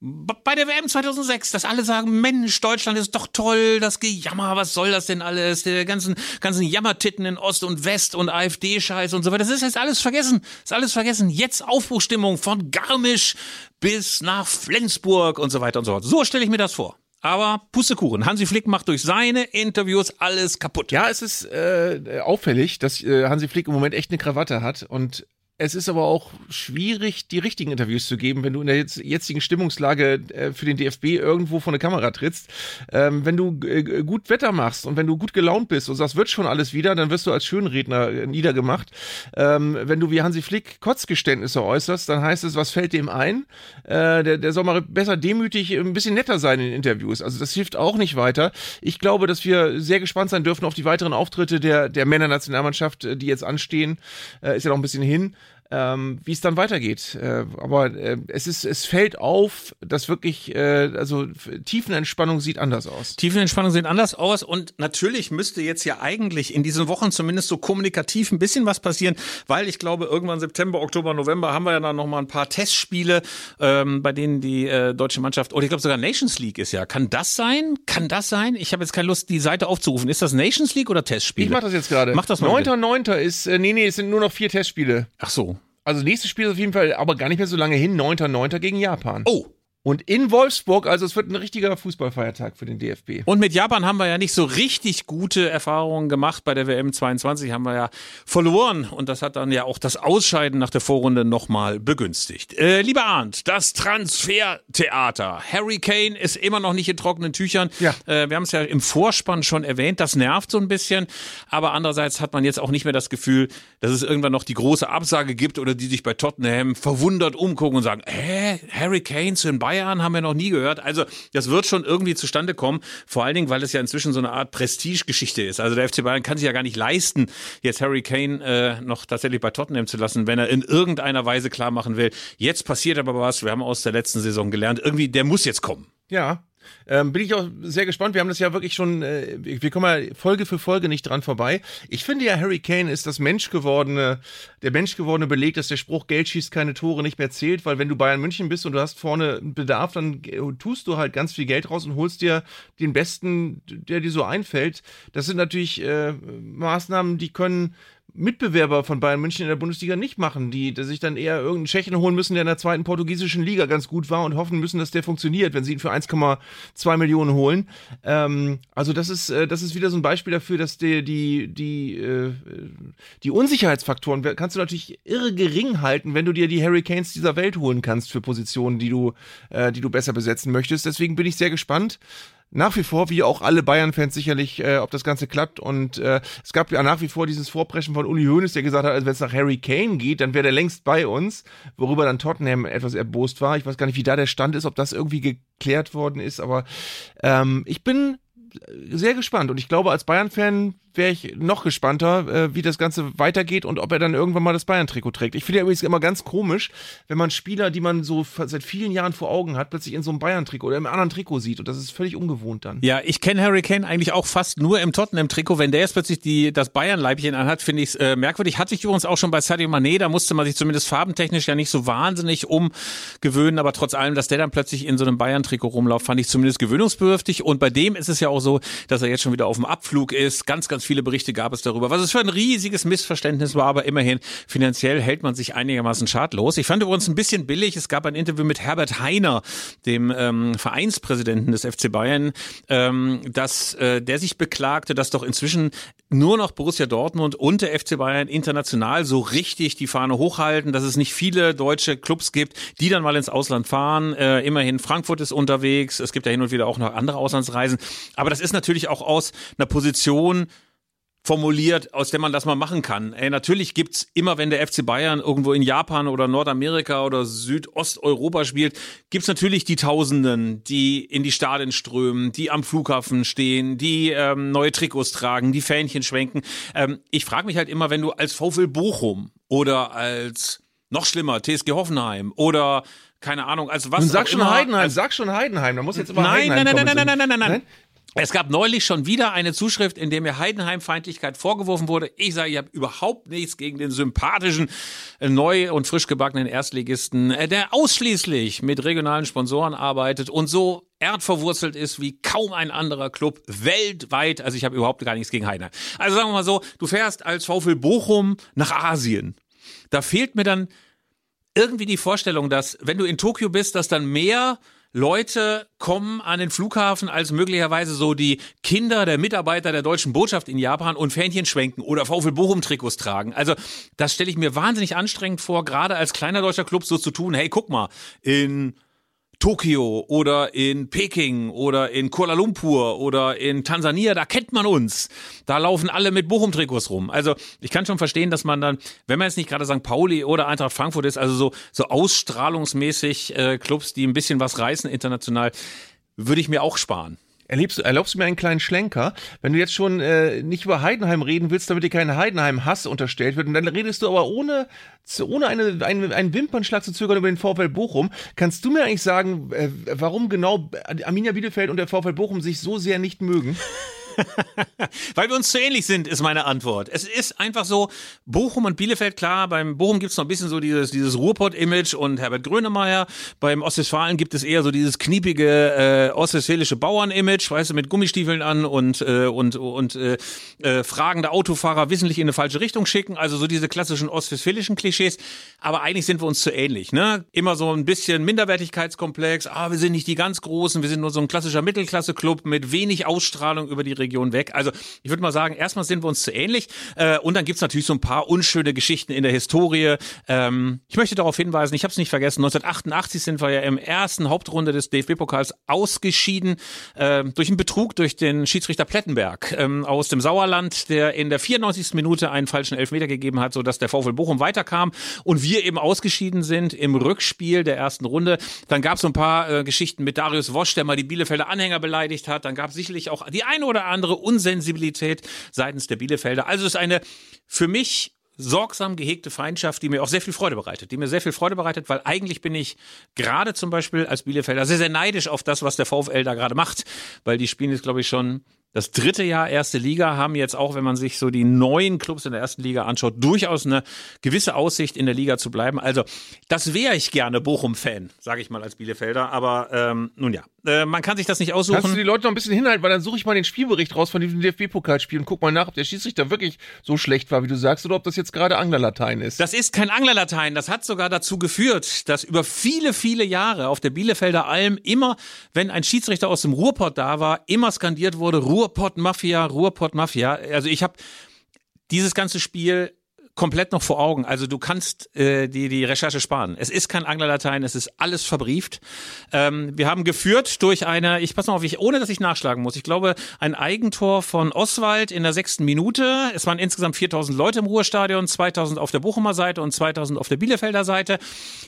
bei der WM 2006, dass alle sagen, Mensch, Deutschland ist doch toll, das Gejammer, was soll das denn alles? Der ganzen, ganzen Jammertitten in Ost und West und AfD-Scheiß und so weiter. Das ist jetzt alles vergessen. Ist alles vergessen. Jetzt Aufbruchstimmung von Garmisch bis nach Flensburg und so weiter und so fort. So stelle ich mir das vor. Aber Pustekuchen. Hansi Flick macht durch seine Interviews alles kaputt. Ja, es ist äh, auffällig, dass äh, Hansi Flick im Moment echt eine Krawatte hat und Es ist aber auch schwierig, die richtigen Interviews zu geben, wenn du in der jetzigen Stimmungslage äh, für den DFB irgendwo vor eine Kamera trittst. Ähm, wenn du äh, gut Wetter machst und wenn du gut gelaunt bist und sagst, wird schon alles wieder, dann wirst du als Schönredner äh, niedergemacht. Ähm, wenn du wie Hansi Flick Kotzgeständnisse äußerst, dann heißt es, was fällt dem ein? Äh, der, der soll mal besser demütig, ein bisschen netter sein in Interviews. Also das hilft auch nicht weiter. Ich glaube, dass wir sehr gespannt sein dürfen auf die weiteren Auftritte der, der Männernationalmannschaft, die jetzt anstehen. Äh, ist ja noch ein bisschen hin ähm, wie es dann weitergeht. Äh, aber äh, es ist, es fällt auf, dass wirklich, äh, also Tiefenentspannung sieht anders aus. Tiefenentspannung sieht anders aus und natürlich müsste jetzt ja eigentlich in diesen Wochen zumindest so kommunikativ ein bisschen was passieren, weil ich glaube, irgendwann September, Oktober, November haben wir ja dann nochmal ein paar Testspiele, ähm, bei denen die äh, deutsche Mannschaft, oder ich glaube sogar Nations League ist ja. Kann das sein? Kann das sein? Ich habe jetzt keine Lust, die Seite aufzurufen. Ist das Nations League oder Testspiele? Ich mach das jetzt gerade. Mach das mal. 9.9. ist, äh, nee, nee, es sind nur noch vier Testspiele. Ach so. Also nächstes Spiel auf jeden Fall aber gar nicht mehr so lange hin, 9.9. gegen Japan. Oh, Und in Wolfsburg, also es wird ein richtiger Fußballfeiertag für den DFB. Und mit Japan haben wir ja nicht so richtig gute Erfahrungen gemacht. Bei der WM 22 haben wir ja verloren. Und das hat dann ja auch das Ausscheiden nach der Vorrunde nochmal begünstigt. Äh, lieber Arndt, das Transfertheater. Harry Kane ist immer noch nicht in trockenen Tüchern. Ja. Äh, wir haben es ja im Vorspann schon erwähnt. Das nervt so ein bisschen. Aber andererseits hat man jetzt auch nicht mehr das Gefühl, dass es irgendwann noch die große Absage gibt oder die sich bei Tottenham verwundert umgucken und sagen, hä, Harry Kane zu den Bayern haben wir noch nie gehört. Also das wird schon irgendwie zustande kommen. Vor allen Dingen, weil es ja inzwischen so eine Art Prestigegeschichte ist. Also der FC Bayern kann sich ja gar nicht leisten, jetzt Harry Kane äh, noch tatsächlich bei Tottenham zu lassen, wenn er in irgendeiner Weise klar machen will. Jetzt passiert aber was. Wir haben aus der letzten Saison gelernt. Irgendwie, der muss jetzt kommen. Ja. Ähm, bin ich auch sehr gespannt. Wir haben das ja wirklich schon, äh, wir kommen ja Folge für Folge nicht dran vorbei. Ich finde ja, Harry Kane ist das menschgewordene, der menschgewordene Beleg, dass der Spruch Geld schießt keine Tore nicht mehr zählt, weil wenn du Bayern München bist und du hast vorne einen Bedarf, dann tust du halt ganz viel Geld raus und holst dir den besten, der dir so einfällt. Das sind natürlich äh, Maßnahmen, die können Mitbewerber von Bayern München in der Bundesliga nicht machen, die, die sich dann eher irgendeinen Tschechen holen müssen, der in der zweiten portugiesischen Liga ganz gut war und hoffen müssen, dass der funktioniert, wenn sie ihn für 1,2 Millionen holen. Ähm, also das ist, äh, das ist wieder so ein Beispiel dafür, dass die, die, die, äh, die Unsicherheitsfaktoren kannst du natürlich irre gering halten, wenn du dir die Hurricanes dieser Welt holen kannst für Positionen, die du, äh, die du besser besetzen möchtest. Deswegen bin ich sehr gespannt nach wie vor, wie auch alle Bayern-Fans sicherlich, äh, ob das Ganze klappt. Und äh, es gab ja nach wie vor dieses Vorpreschen von Uli Hoeneß, der gesagt hat, also wenn es nach Harry Kane geht, dann wäre der längst bei uns, worüber dann Tottenham etwas erbost war. Ich weiß gar nicht, wie da der Stand ist, ob das irgendwie geklärt worden ist, aber ähm, ich bin sehr gespannt und ich glaube, als Bayern-Fan wäre ich noch gespannter, äh, wie das Ganze weitergeht und ob er dann irgendwann mal das Bayern-Trikot trägt. Ich finde ja übrigens immer ganz komisch, wenn man Spieler, die man so seit vielen Jahren vor Augen hat, plötzlich in so einem Bayern-Trikot oder im anderen Trikot sieht und das ist völlig ungewohnt dann. Ja, ich kenne Harry Kane eigentlich auch fast nur im Tottenham-Trikot. Wenn der jetzt plötzlich die, das Bayern-Leibchen anhat, finde ich es äh, merkwürdig. Hatte ich übrigens auch schon bei Sadio Mané, da musste man sich zumindest farbentechnisch ja nicht so wahnsinnig umgewöhnen, aber trotz allem, dass der dann plötzlich in so einem Bayern-Trikot rumläuft, fand ich zumindest gewöhnungsbedürftig und bei dem ist es ja auch so, dass er jetzt schon wieder auf dem Abflug ist. Ganz, ganz viele Berichte gab es darüber, was es für ein riesiges Missverständnis war, aber immerhin finanziell hält man sich einigermaßen schadlos. Ich fand übrigens ein bisschen billig, es gab ein Interview mit Herbert Heiner, dem ähm, Vereinspräsidenten des FC Bayern, ähm, dass äh, der sich beklagte, dass doch inzwischen nur noch Borussia Dortmund und der FC Bayern international so richtig die Fahne hochhalten, dass es nicht viele deutsche Clubs gibt, die dann mal ins Ausland fahren. Äh, immerhin Frankfurt ist unterwegs, es gibt ja hin und wieder auch noch andere Auslandsreisen, aber das ist natürlich auch aus einer Position formuliert, aus der man das mal machen kann. Ey, natürlich gibt's immer, wenn der FC Bayern irgendwo in Japan oder Nordamerika oder Südosteuropa spielt, gibt's natürlich die Tausenden, die in die Stadien strömen, die am Flughafen stehen, die ähm, neue Trikots tragen, die Fähnchen schwenken. Ähm, ich frage mich halt immer, wenn du als VfL Bochum oder als noch schlimmer TSG Hoffenheim oder keine Ahnung, also was Nun sag schon immer, Heidenheim, sag schon Heidenheim, da muss jetzt immer Nein, Heidenheim nein, nein, nein, nein, nein, nein, nein, nein. Nein? Es gab neulich schon wieder eine Zuschrift, in der mir Heidenheim-Feindlichkeit vorgeworfen wurde. Ich sage, ich habe überhaupt nichts gegen den sympathischen, äh, neu und frisch gebackenen Erstligisten, äh, der ausschließlich mit regionalen Sponsoren arbeitet und so erdverwurzelt ist wie kaum ein anderer Club weltweit. Also ich habe überhaupt gar nichts gegen Heidenheim. Also sagen wir mal so, du fährst als VfL Bochum nach Asien. Da fehlt mir dann irgendwie die Vorstellung, dass wenn du in Tokio bist, dass dann mehr Leute kommen an den Flughafen als möglicherweise so die Kinder der Mitarbeiter der deutschen Botschaft in Japan und Fähnchen schwenken oder VfL Bochum Trikots tragen. Also das stelle ich mir wahnsinnig anstrengend vor, gerade als kleiner deutscher Club so zu tun. Hey, guck mal, in Tokio oder in Peking oder in Kuala Lumpur oder in Tansania, da kennt man uns. Da laufen alle mit Bochum-Trikots rum. Also ich kann schon verstehen, dass man dann, wenn man jetzt nicht gerade St. Pauli oder Eintracht Frankfurt ist, also so, so ausstrahlungsmäßig äh, Clubs, die ein bisschen was reißen international, würde ich mir auch sparen. Erlebst, erlaubst du mir einen kleinen Schlenker? Wenn du jetzt schon äh, nicht über Heidenheim reden willst, damit dir kein Heidenheim-Hass unterstellt wird, und dann redest du aber ohne, ohne eine, einen, einen Wimpernschlag zu zögern über den VfL Bochum, kannst du mir eigentlich sagen, äh, warum genau Arminia Bielefeld und der VfL Bochum sich so sehr nicht mögen? Weil wir uns zu ähnlich sind, ist meine Antwort. Es ist einfach so, Bochum und Bielefeld, klar, beim Bochum gibt's noch ein bisschen so dieses, dieses Ruhrpott-Image und Herbert Grönemeyer. Beim Ostwestfalen gibt es eher so dieses kniepige äh, ostwestfälische Bauern-Image, weißt du, mit Gummistiefeln an und, äh, und, und äh, äh, fragende Autofahrer wissentlich in eine falsche Richtung schicken. Also so diese klassischen ostwestfälischen Klischees. Aber eigentlich sind wir uns zu ähnlich. Ne? Immer so ein bisschen Minderwertigkeitskomplex. Ah, wir sind nicht die ganz Großen, wir sind nur so ein klassischer Mittelklasse-Club mit wenig Ausstrahlung über die Region Region weg. Also ich würde mal sagen, erstmal sind wir uns zu ähnlich. Äh, und dann gibt's natürlich so ein paar unschöne Geschichten in der Historie. Ähm, ich möchte darauf hinweisen, ich habe es nicht vergessen, 1988 sind wir ja im ersten Hauptrunde des DFB-Pokals ausgeschieden äh, durch einen Betrug durch den Schiedsrichter Plettenberg ähm, aus dem Sauerland, der in der 94. Minute einen falschen Elfmeter gegeben hat, sodass der VfL Bochum weiterkam und wir eben ausgeschieden sind im Rückspiel der ersten Runde. Dann gab es so ein paar äh, Geschichten mit Darius Wosch, der mal die Bielefelder Anhänger beleidigt hat. Dann gab es sicherlich auch die eine oder andere andere Unsensibilität seitens der Bielefelder. Also es ist eine für mich sorgsam gehegte Feindschaft, die mir auch sehr viel Freude bereitet, die mir sehr viel Freude bereitet, weil eigentlich bin ich gerade zum Beispiel als Bielefelder sehr, sehr neidisch auf das, was der VfL da gerade macht, weil die spielen jetzt, glaube ich, schon das dritte Jahr erste Liga haben jetzt auch, wenn man sich so die neuen Clubs in der ersten Liga anschaut, durchaus eine gewisse Aussicht in der Liga zu bleiben. Also das wäre ich gerne Bochum-Fan, sage ich mal als Bielefelder. Aber ähm, nun ja, äh, man kann sich das nicht aussuchen. Kannst du die Leute noch ein bisschen hinhalten, weil dann suche ich mal den Spielbericht raus von diesem DFB-Pokalspiel und guck mal nach, ob der Schiedsrichter wirklich so schlecht war, wie du sagst, oder ob das jetzt gerade Anglerlatein ist. Das ist kein Anglerlatein. Das hat sogar dazu geführt, dass über viele, viele Jahre auf der Bielefelder Alm immer, wenn ein Schiedsrichter aus dem Ruhrpott da war, immer skandiert wurde, Ruhrpott-Mafia, Ruhrpott-Mafia. Also ich habe dieses ganze Spiel komplett noch vor Augen. Also du kannst äh, die, die Recherche sparen. Es ist kein Anglerlatein, es ist alles verbrieft. Ähm, wir haben geführt durch eine, ich pass mal auf, ich, ohne dass ich nachschlagen muss, ich glaube, ein Eigentor von Oswald in der sechsten Minute. Es waren insgesamt 4000 Leute im Ruhestadion, 2000 auf der Bochumer Seite und 2000 auf der Bielefelder Seite.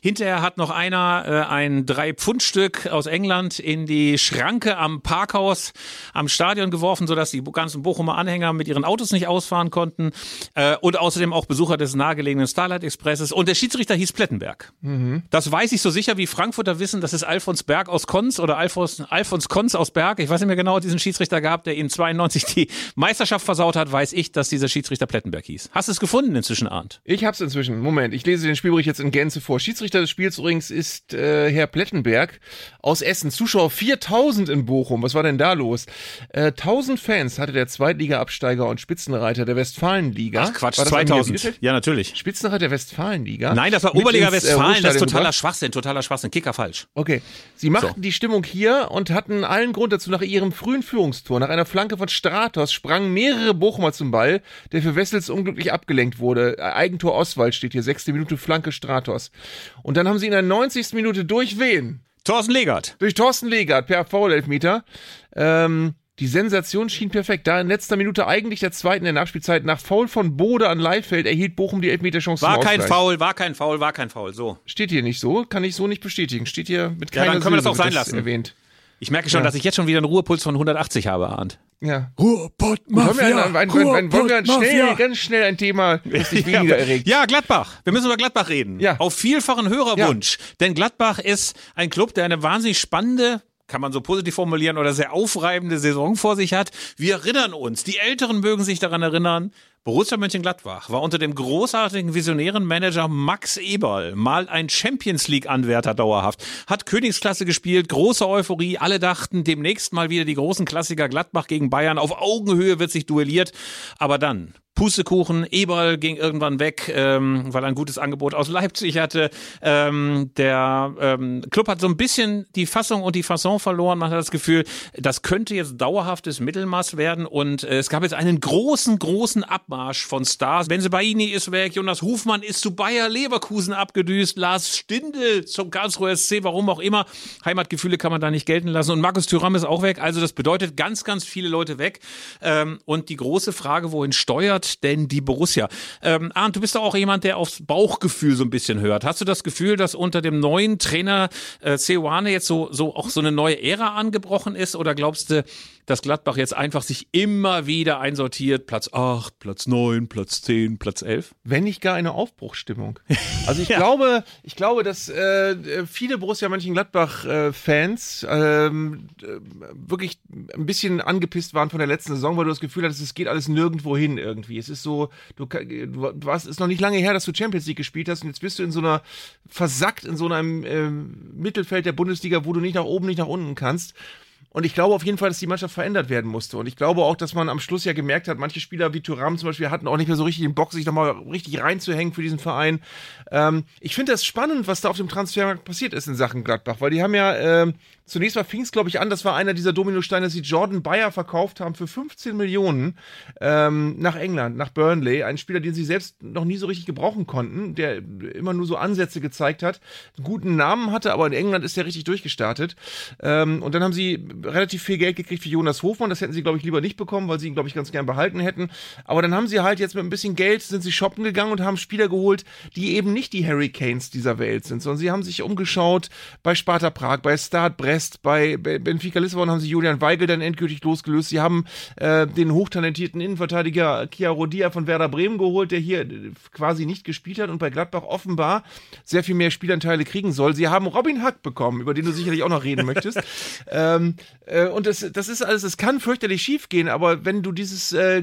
Hinterher hat noch einer äh, ein Drei-Pfund-Stück aus England in die Schranke am Parkhaus am Stadion geworfen, sodass die ganzen Bochumer Anhänger mit ihren Autos nicht ausfahren konnten. Äh, und außerdem auch Besucher des nahegelegenen Starlight Expresses und der Schiedsrichter hieß Plettenberg. Mhm. Das weiß ich so sicher wie Frankfurter wissen, dass es Alfons Berg aus Konz oder Alfons, Alfons Konz aus Berg, ich weiß nicht mehr genau, diesen Schiedsrichter gab, der ihnen 92 die Meisterschaft versaut hat, weiß ich, dass dieser Schiedsrichter Plettenberg hieß. Hast du es gefunden inzwischen, Arndt? Ich hab's inzwischen. Moment, ich lese den Spielbericht jetzt in Gänze vor. Schiedsrichter des Spiels übrigens ist äh, Herr Plettenberg aus Essen. Zuschauer 4000 in Bochum. Was war denn da los? Äh, 1000 Fans hatte der Zweitliga-Absteiger und Spitzenreiter der Westfalenliga. Ach Quatsch, 2000. Ja, natürlich. Spitzenreiter der Westfalenliga. Nein, das war Oberliga ins, äh, Westfalen, äh, das ist totaler gebracht. Schwachsinn, totaler Schwachsinn, Kicker falsch. Okay. Sie machten so. die Stimmung hier und hatten allen Grund dazu nach ihrem frühen Führungstor. Nach einer Flanke von Stratos sprangen mehrere Bochumer zum Ball, der für Wessels unglücklich abgelenkt wurde. Eigentor Oswald steht hier, sechste Minute Flanke Stratos. Und dann haben sie in der 90. Minute durch wen? Thorsten Legert. Durch Thorsten Legert per Foul-Elfmeter. Ähm, die Sensation schien perfekt. Da in letzter Minute eigentlich der zweiten der Nachspielzeit nach Foul von Bode an Leifeld erhielt Bochum die Elfmeterchance War kein Foul, war kein Foul, war kein Foul. So. Steht hier nicht so, kann ich so nicht bestätigen. Steht hier mit keiner ja, dann können wir das auch sein lassen. erwähnt. Ich merke schon, ja. dass ich jetzt schon wieder einen Ruhepuls von 180 habe, Arndt. Ja. Ruhrpott Mafia. Wollen wir, ein, ein, ein, wollen wir ein schnell, ganz schnell ein Thema, das dich weniger erregt? Ja, Gladbach. Wir müssen über Gladbach reden. Ja. Auf vielfachen Hörerwunsch. Ja. Denn Gladbach ist ein Club, der eine wahnsinnig spannende kann man so positiv formulieren, oder sehr aufreibende Saison vor sich hat. Wir erinnern uns, die Älteren mögen sich daran erinnern, Borussia Mönchengladbach war unter dem großartigen visionären Manager Max Eberl mal ein Champions League Anwärter dauerhaft, hat Königsklasse gespielt, große Euphorie, alle dachten demnächst mal wieder die großen Klassiker Gladbach gegen Bayern, auf Augenhöhe wird sich duelliert, aber dann Pustekuchen, Eberl ging irgendwann weg, ähm, weil er ein gutes Angebot aus Leipzig hatte. Ähm, der ähm, Club hat so ein bisschen die Fassung und die Fasson verloren. Man hat das Gefühl, das könnte jetzt dauerhaftes Mittelmaß werden und äh, es gab jetzt einen großen, großen Abmarsch von Stars. Benzebaini ist weg, Jonas Hufmann ist zu Bayer Leverkusen abgedüst, Lars Stindl zum Karlsruher SC, warum auch immer. Heimatgefühle kann man da nicht gelten lassen und Markus Thüram ist auch weg. Also das bedeutet ganz, ganz viele Leute weg. Ähm, und die große Frage, wohin steuert denn die Borussia? Ähm, Arndt, du bist doch auch jemand, der aufs Bauchgefühl so ein bisschen hört. Hast du das Gefühl, dass unter dem neuen Trainer äh, Ceoane jetzt so, so auch so eine neue Ära angebrochen ist? Oder glaubst du, dass Gladbach jetzt einfach sich immer wieder einsortiert, Platz 8, Platz 9, Platz 10, Platz 11? Wenn nicht gar eine Aufbruchstimmung. Also ich ja. glaube, ich glaube, dass äh, viele Borussia Mönchengladbach-Fans äh, ähm, wirklich ein bisschen angepisst waren von der letzten Saison, weil du das Gefühl hattest, es geht alles nirgendwo hin irgendwie. Es ist so, du, du warst, es ist noch nicht lange her, dass du Champions League gespielt hast und jetzt bist du in so einer versackt in so einem äh, Mittelfeld der Bundesliga, wo du nicht nach oben, nicht nach unten kannst. Und ich glaube auf jeden Fall, dass die Mannschaft verändert werden musste. Und ich glaube auch, dass man am Schluss ja gemerkt hat, manche Spieler wie Thuram zum Beispiel hatten auch nicht mehr so richtig den Bock, sich nochmal richtig reinzuhängen für diesen Verein. Ähm, ich finde das spannend, was da auf dem Transfermarkt passiert ist in Sachen Gladbach, weil die haben ja, äh, zunächst mal fing es, glaube ich, an, das war einer dieser Dominosteine, dass sie Jordan Bayer verkauft haben für 15 Millionen ähm, nach England, nach Burnley. Ein Spieler, den sie selbst noch nie so richtig gebrauchen konnten, der immer nur so Ansätze gezeigt hat, einen guten Namen hatte, aber in England ist der richtig durchgestartet. Ähm, und dann haben sie relativ viel Geld gekriegt für Jonas Hofmann. Das hätten sie, glaube ich, lieber nicht bekommen, weil sie ihn, glaube ich, ganz gern behalten hätten. Aber dann haben sie halt jetzt mit ein bisschen Geld, sind sie shoppen gegangen und haben Spieler geholt, die eben nicht die Hurricanes dieser Welt sind, sondern sie haben sich umgeschaut bei Sparta Prag, bei Start Brest, bei Benfica Lissabon haben sie Julian Weigel dann endgültig losgelöst. Sie haben äh, den hochtalentierten Innenverteidiger Kia Rodia von Werder Bremen geholt, der hier quasi nicht gespielt hat und bei Gladbach offenbar sehr viel mehr Spielanteile kriegen soll. Sie haben Robin Hack bekommen, über den du sicherlich auch noch reden möchtest. ähm, äh, und das, das ist alles, es kann fürchterlich schief gehen, aber wenn du dieses äh,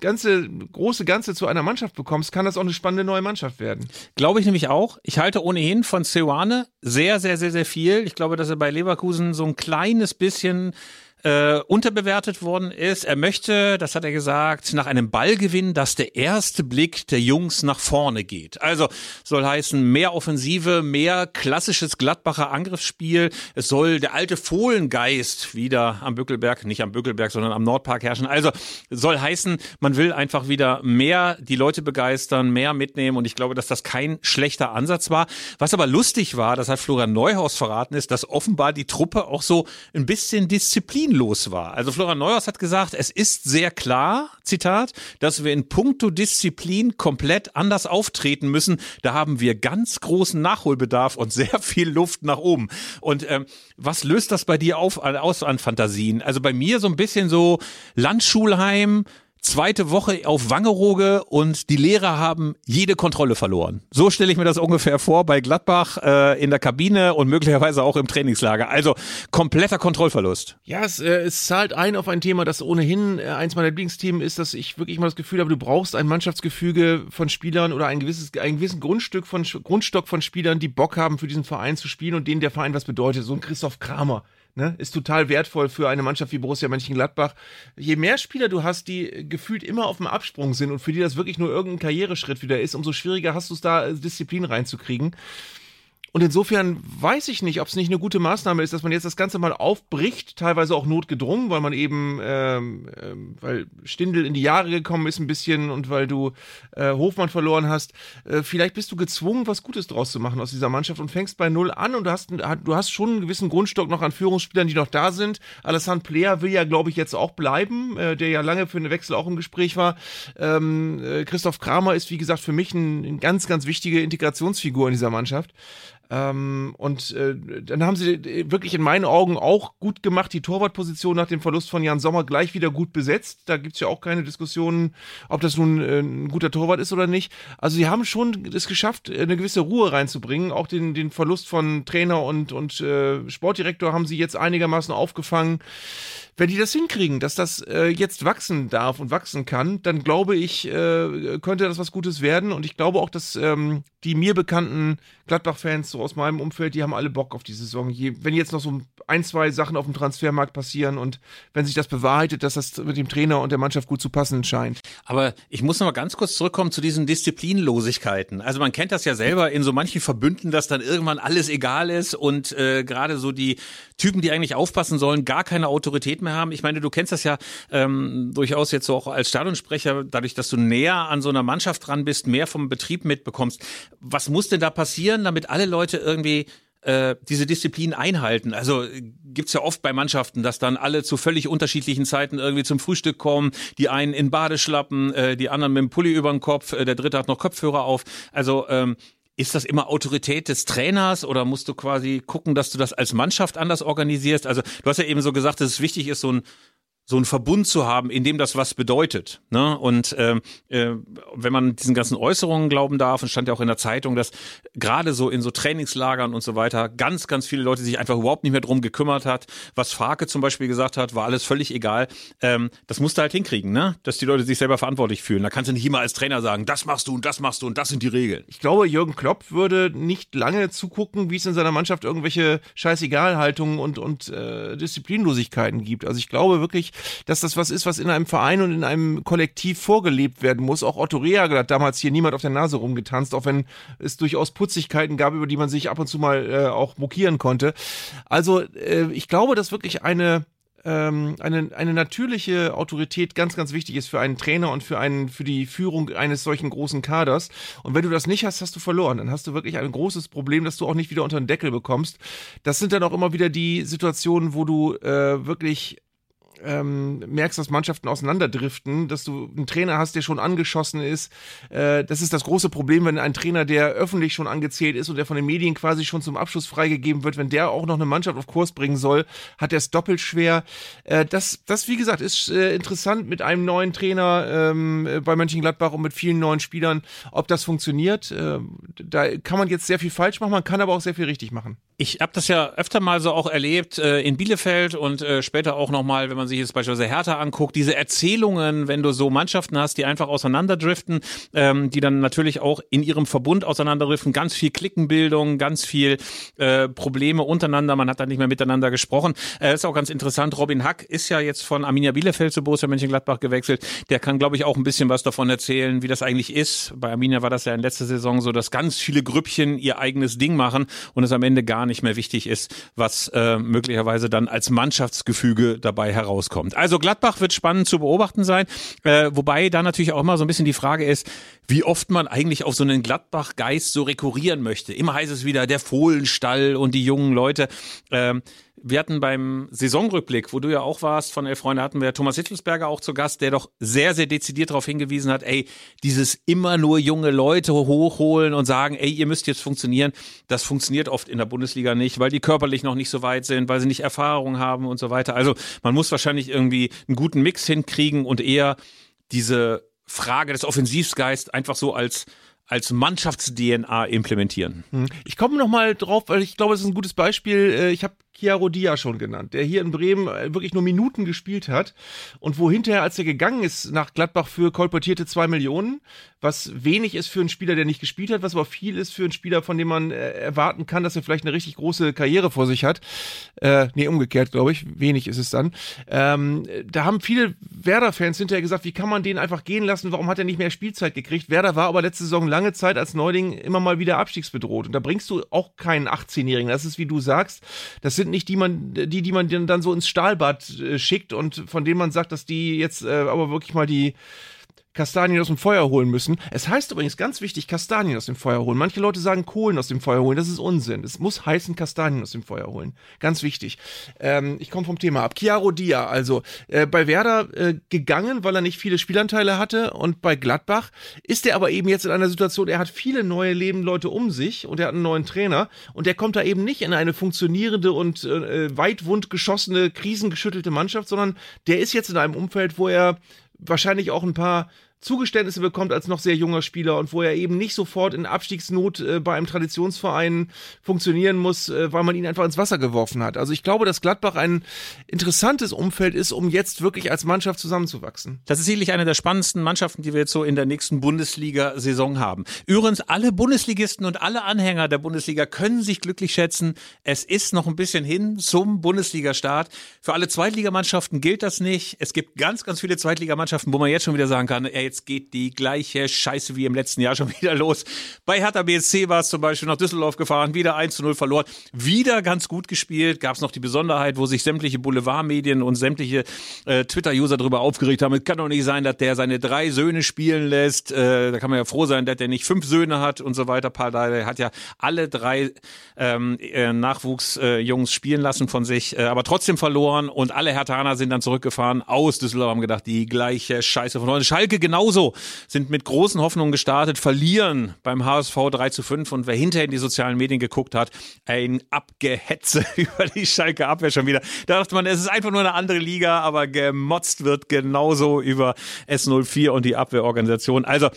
ganze, große Ganze zu einer Mannschaft bekommst, kann das auch eine spannende neue Mannschaft werden. Glaube ich nämlich auch. Ich halte ohnehin von Ceoane sehr, sehr, sehr, sehr viel. Ich glaube, dass er bei Leverkusen so ein kleines bisschen äh, unterbewertet worden ist. Er möchte, das hat er gesagt, nach einem Ballgewinn, dass der erste Blick der Jungs nach vorne geht. Also soll heißen mehr Offensive, mehr klassisches Gladbacher Angriffsspiel. Es soll der alte Fohlengeist wieder am Bückelberg, nicht am Bückelberg, sondern am Nordpark herrschen. Also soll heißen, man will einfach wieder mehr die Leute begeistern, mehr mitnehmen und ich glaube, dass das kein schlechter Ansatz war. Was aber lustig war, das hat Florian Neuhaus verraten, ist, dass offenbar die Truppe auch so ein bisschen Disziplin disziplinlos war. Also Florian Neuhaus hat gesagt, es ist sehr klar, Zitat, dass wir in puncto Disziplin komplett anders auftreten müssen. Da haben wir ganz großen Nachholbedarf und sehr viel Luft nach oben. Und ähm, was löst das bei dir auf, aus an Fantasien? Also bei mir so ein bisschen so Landschulheim, zweite Woche auf Wangerooge und die Lehrer haben jede Kontrolle verloren. So stelle ich mir das ungefähr vor bei Gladbach äh, in der Kabine und möglicherweise auch im Trainingslager. Also kompletter Kontrollverlust. Ja, es, äh, es zahlt ein auf ein Thema, das ohnehin äh, eins meiner Lieblingsthemen ist, dass ich wirklich mal das Gefühl habe, du brauchst ein Mannschaftsgefüge von Spielern oder ein gewisses, ein gewissen Grundstück von Grundstock von Spielern, die Bock haben, für diesen Verein zu spielen und denen der Verein was bedeutet. So ein Christoph Kramer Ne, ist total wertvoll für eine Mannschaft wie Borussia Mönchengladbach. Je mehr Spieler du hast, die gefühlt immer auf dem Absprung sind und für die das wirklich nur irgendein Karriereschritt wieder ist, umso schwieriger hast du es da, Disziplin reinzukriegen. Und insofern weiß ich nicht, ob es nicht eine gute Maßnahme ist, dass man jetzt das Ganze mal aufbricht, teilweise auch notgedrungen, weil man eben, ähm, äh, weil Stindel in die Jahre gekommen ist ein bisschen und weil du äh, Hofmann verloren hast. Äh, vielleicht bist du gezwungen, was Gutes draus zu machen aus dieser Mannschaft und fängst bei Null an und du hast, du hast schon einen gewissen Grundstock noch an Führungsspielern, die noch da sind. Alessandro Player will ja, glaube ich, jetzt auch bleiben, äh, der ja lange für einen Wechsel auch im Gespräch war. Ähm, äh, Christoph Kramer ist, wie gesagt, für mich ein, eine ganz, ganz wichtige Integrationsfigur in dieser Mannschaft. Ähm, und äh, dann haben sie wirklich in meinen Augen auch gut gemacht, die Torwartposition nach dem Verlust von Jan Sommer gleich wieder gut besetzt. Da gibt's ja auch keine Diskussionen, ob das nun äh, ein guter Torwart ist oder nicht. Also sie haben schon es geschafft, eine gewisse Ruhe reinzubringen. Auch den, den Verlust von Trainer und, und äh, Sportdirektor haben sie jetzt einigermaßen aufgefangen. Wenn die das hinkriegen, dass das äh, jetzt wachsen darf und wachsen kann, dann glaube ich, äh, könnte das was Gutes werden. Und ich glaube auch, dass ähm, die mir bekannten Gladbach-Fans so aus meinem Umfeld, die haben alle Bock auf die Saison. Je, wenn jetzt noch so ein, zwei Sachen auf dem Transfermarkt passieren und wenn sich das bewahrheitet, dass das mit dem Trainer und der Mannschaft gut zu passen scheint. Aber ich muss noch mal ganz kurz zurückkommen zu diesen Disziplinlosigkeiten. Also man kennt das ja selber in so manchen Verbünden, dass dann irgendwann alles egal ist und äh, gerade so die Typen, die eigentlich aufpassen sollen, gar keine Autorität mehr haben. Ich meine, du kennst das ja ähm, durchaus jetzt so auch als Stadionsprecher, dadurch, dass du näher an so einer Mannschaft dran bist, mehr vom Betrieb mitbekommst. Was muss denn da passieren, damit alle Leute irgendwie äh, diese Disziplin einhalten. Also gibt's ja oft bei Mannschaften, dass dann alle zu völlig unterschiedlichen Zeiten irgendwie zum Frühstück kommen. Die einen in Badeschlappen, äh, die anderen mit dem Pulli über den Kopf, äh, der dritte hat noch Kopfhörer auf. Also ähm, ist das immer Autorität des Trainers oder musst du quasi gucken, dass du das als Mannschaft anders organisierst? Also du hast ja eben so gesagt, dass es wichtig ist, so ein so einen Verbund zu haben, in dem das was bedeutet. Ne? Und ähm, äh, wenn man diesen ganzen Äußerungen glauben darf, und stand ja auch in der Zeitung, dass gerade so in so Trainingslagern und so weiter ganz, ganz viele Leute sich einfach überhaupt nicht mehr drum gekümmert hat. Was Farke zum Beispiel gesagt hat, war alles völlig egal. Ähm, das musst du halt hinkriegen, ne? dass die Leute sich selber verantwortlich fühlen. Da kannst du nicht immer als Trainer sagen, das machst du und das machst du und das sind die Regeln. Ich glaube, Jürgen Klopp würde nicht lange zugucken, wie es in seiner Mannschaft irgendwelche Scheißegalhaltungen und, und äh, Disziplinlosigkeiten gibt. Also ich glaube wirklich, dass das was ist, was in einem Verein und in einem Kollektiv vorgelebt werden muss. Auch Otto Rehagel hat damals hier niemand auf der Nase rumgetanzt, auch wenn es durchaus Putzigkeiten gab, über die man sich ab und zu mal äh, auch mokieren konnte. Also äh, ich glaube, dass wirklich eine ähm, eine, eine natürliche Autorität ganz, ganz wichtig ist für einen Trainer und für einen, für die Führung eines solchen großen Kaders. Und wenn du das nicht hast, hast du verloren. Dann hast du wirklich ein großes Problem, dass du auch nicht wieder unter den Deckel bekommst. Das sind dann auch immer wieder die Situationen, wo du äh, wirklich ähm, merkst, dass Mannschaften auseinanderdriften, dass du einen Trainer hast, der schon angeschossen ist. Äh, das ist das große Problem, wenn ein Trainer, der öffentlich schon angezählt ist und der von den Medien quasi schon zum Abschluss freigegeben wird, wenn der auch noch eine Mannschaft auf Kurs bringen soll, hat er es doppelt schwer. Äh, das, das, wie gesagt, ist äh, interessant mit einem neuen Trainer ähm, bei Mönchengladbach und mit vielen neuen Spielern, ob das funktioniert. Äh, da kann man jetzt sehr viel falsch machen, man kann aber auch sehr viel richtig machen. Ich habe das ja öfter mal so auch erlebt äh, in Bielefeld und äh, später auch nochmal, wenn man sich jetzt beispielsweise Hertha anguckt, diese Erzählungen, wenn du so Mannschaften hast, die einfach auseinanderdriften, ähm, die dann natürlich auch in ihrem Verbund auseinanderdriften, ganz viel Klickenbildung, ganz viel äh, Probleme untereinander, man hat dann nicht mehr miteinander gesprochen. Äh, ist auch ganz interessant, Robin Hack ist ja jetzt von Arminia Bielefeld zu Borussia Mönchengladbach gewechselt. Der kann, glaube ich, auch ein bisschen was davon erzählen, wie das eigentlich ist. Bei Arminia war das ja in letzter Saison so, dass ganz viele Grüppchen ihr eigenes Ding machen und es am Ende gar nicht mehr wichtig ist, was äh, möglicherweise dann als Mannschaftsgefüge dabei herauskommt. Also Gladbach wird spannend zu beobachten sein, äh, wobei da natürlich auch immer so ein bisschen die Frage ist, wie oft man eigentlich auf so einen Gladbach-Geist so rekurrieren möchte. Immer heißt es wieder der Fohlenstall und die jungen Leute. Ähm, wir hatten beim Saisonrückblick, wo du ja auch warst, von Elf Freunde hatten wir Thomas Hittelsberger auch zu Gast, der doch sehr, sehr dezidiert darauf hingewiesen hat, ey, dieses immer nur junge Leute hochholen und sagen, ey, ihr müsst jetzt funktionieren, das funktioniert oft in der Bundesliga nicht, weil die körperlich noch nicht so weit sind, weil sie nicht Erfahrung haben und so weiter. Also man muss wahrscheinlich irgendwie einen guten Mix hinkriegen und eher diese Frage des Offensivgeist einfach so als als Mannschafts-DNA implementieren. Hm. Ich komme noch mal drauf, weil ich glaube, es ist ein gutes Beispiel. Äh, ich habe Chiaro Dia schon genannt, der hier in Bremen äh, wirklich nur Minuten gespielt hat und wo hinterher, als er gegangen ist nach Gladbach für kolportierte zwei Millionen, was wenig ist für einen Spieler, der nicht gespielt hat, was aber viel ist für einen Spieler, von dem man äh, erwarten kann, dass er vielleicht eine richtig große Karriere vor sich hat. Äh, nee, umgekehrt, glaube ich. Wenig ist es dann. Ähm, da haben viele Werder-Fans hinterher gesagt, wie kann man den einfach gehen lassen? Warum hat er nicht mehr Spielzeit gekriegt? Werder war aber letzte Saison lange Zeit als Neuling immer mal wieder abstiegsbedroht. Und da bringst du auch keinen 18-Jährigen. Das ist, wie du sagst, das sind nicht die, man, die, die man dann so ins Stahlbad äh, schickt und von denen man sagt, dass die jetzt äh, aber wirklich mal die Kastanien aus dem Feuer holen müssen. Es heißt übrigens ganz wichtig, Kastanien aus dem Feuer holen. Manche Leute sagen Kohlen aus dem Feuer holen. Das ist Unsinn. Es muss heißen Kastanien aus dem Feuer holen. Ganz wichtig. Ähm, ich komme vom Thema ab. Chiaro Dia, also äh, bei Werder äh, gegangen, weil er nicht viele Spielanteile hatte. Und bei Gladbach ist er aber eben jetzt in einer Situation, er hat viele neue Lebenleute um sich und er hat einen neuen Trainer. Und der kommt da eben nicht in eine funktionierende und äh, weitwund geschossene, krisengeschüttelte Mannschaft, sondern der ist jetzt in einem Umfeld, wo er wahrscheinlich auch ein paar Zugeständnisse bekommt als noch sehr junger Spieler und wo er eben nicht sofort in Abstiegsnot äh, bei einem Traditionsverein funktionieren muss, äh, weil man ihn einfach ins Wasser geworfen hat. Also ich glaube, dass Gladbach ein interessantes Umfeld ist, um jetzt wirklich als Mannschaft zusammenzuwachsen. Das ist sicherlich eine der spannendsten Mannschaften, die wir jetzt so in der nächsten Bundesliga-Saison haben. Übrigens, alle Bundesligisten und alle Anhänger der Bundesliga können sich glücklich schätzen. Es ist noch ein bisschen hin zum Bundesliga-Start. Für alle Zweitligamannschaften gilt das nicht. Es gibt ganz, ganz viele Zweitligamannschaften, wo man jetzt schon wieder sagen kann, ey, jetzt geht die gleiche Scheiße wie im letzten Jahr schon wieder los. Bei Hertha BSC war es zum Beispiel nach Düsseldorf gefahren, wieder 1 zu 0 verloren, wieder ganz gut gespielt. Gab es noch die Besonderheit, wo sich sämtliche Boulevardmedien und sämtliche äh, Twitter-User darüber aufgeregt haben. Es kann doch nicht sein, dass der seine drei Söhne spielen lässt. Äh, da kann man ja froh sein, dass der nicht fünf Söhne hat und so weiter. Der hat ja alle drei ähm, äh, Nachwuchsjungs äh, spielen lassen von sich, äh, aber trotzdem verloren und alle Hertaner sind dann zurückgefahren aus Düsseldorf, haben gedacht, die gleiche Scheiße von heute. Schalke genauso sind mit großen Hoffnungen gestartet, verlieren beim HSV 3 zu 5 und wer hinterher in die sozialen Medien geguckt hat, ein Abgehetze über die Schalke Abwehr schon wieder. Da dachte man, es ist einfach nur eine andere Liga, aber gemotzt wird genauso über S04 und die Abwehrorganisation. Also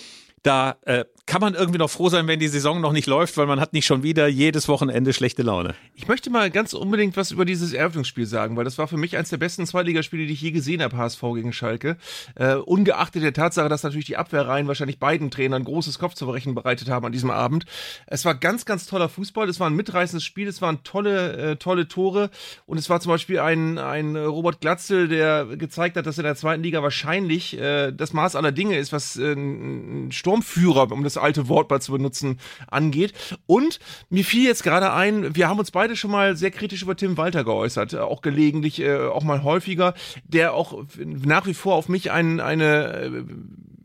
da äh, kann man irgendwie noch froh sein, wenn die Saison noch nicht läuft, weil man hat nicht schon wieder jedes Wochenende schlechte Laune. Ich möchte mal ganz unbedingt was über dieses Eröffnungsspiel sagen, weil das war für mich eines der besten Zweitligaspiele, die ich je gesehen habe, HSV gegen Schalke. Äh, ungeachtet der Tatsache, dass natürlich die Abwehrreihen wahrscheinlich beiden Trainern großes Kopfzerbrechen bereitet haben an diesem Abend. Es war ganz, ganz toller Fußball. Es war ein mitreißendes Spiel. Es waren tolle, äh, tolle Tore. Und es war zum Beispiel ein, ein Robert Glatzel, der gezeigt hat, dass in der zweiten Liga wahrscheinlich äh, das Maß aller Dinge ist, was äh, ein Sturmführer, um das das alte Wort mal zu benutzen, angeht. Und mir fiel jetzt gerade ein, wir haben uns beide schon mal sehr kritisch über Tim Walter geäußert, äh, auch gelegentlich, äh, auch mal häufiger, der auch nach wie vor auf mich ein, eine äh,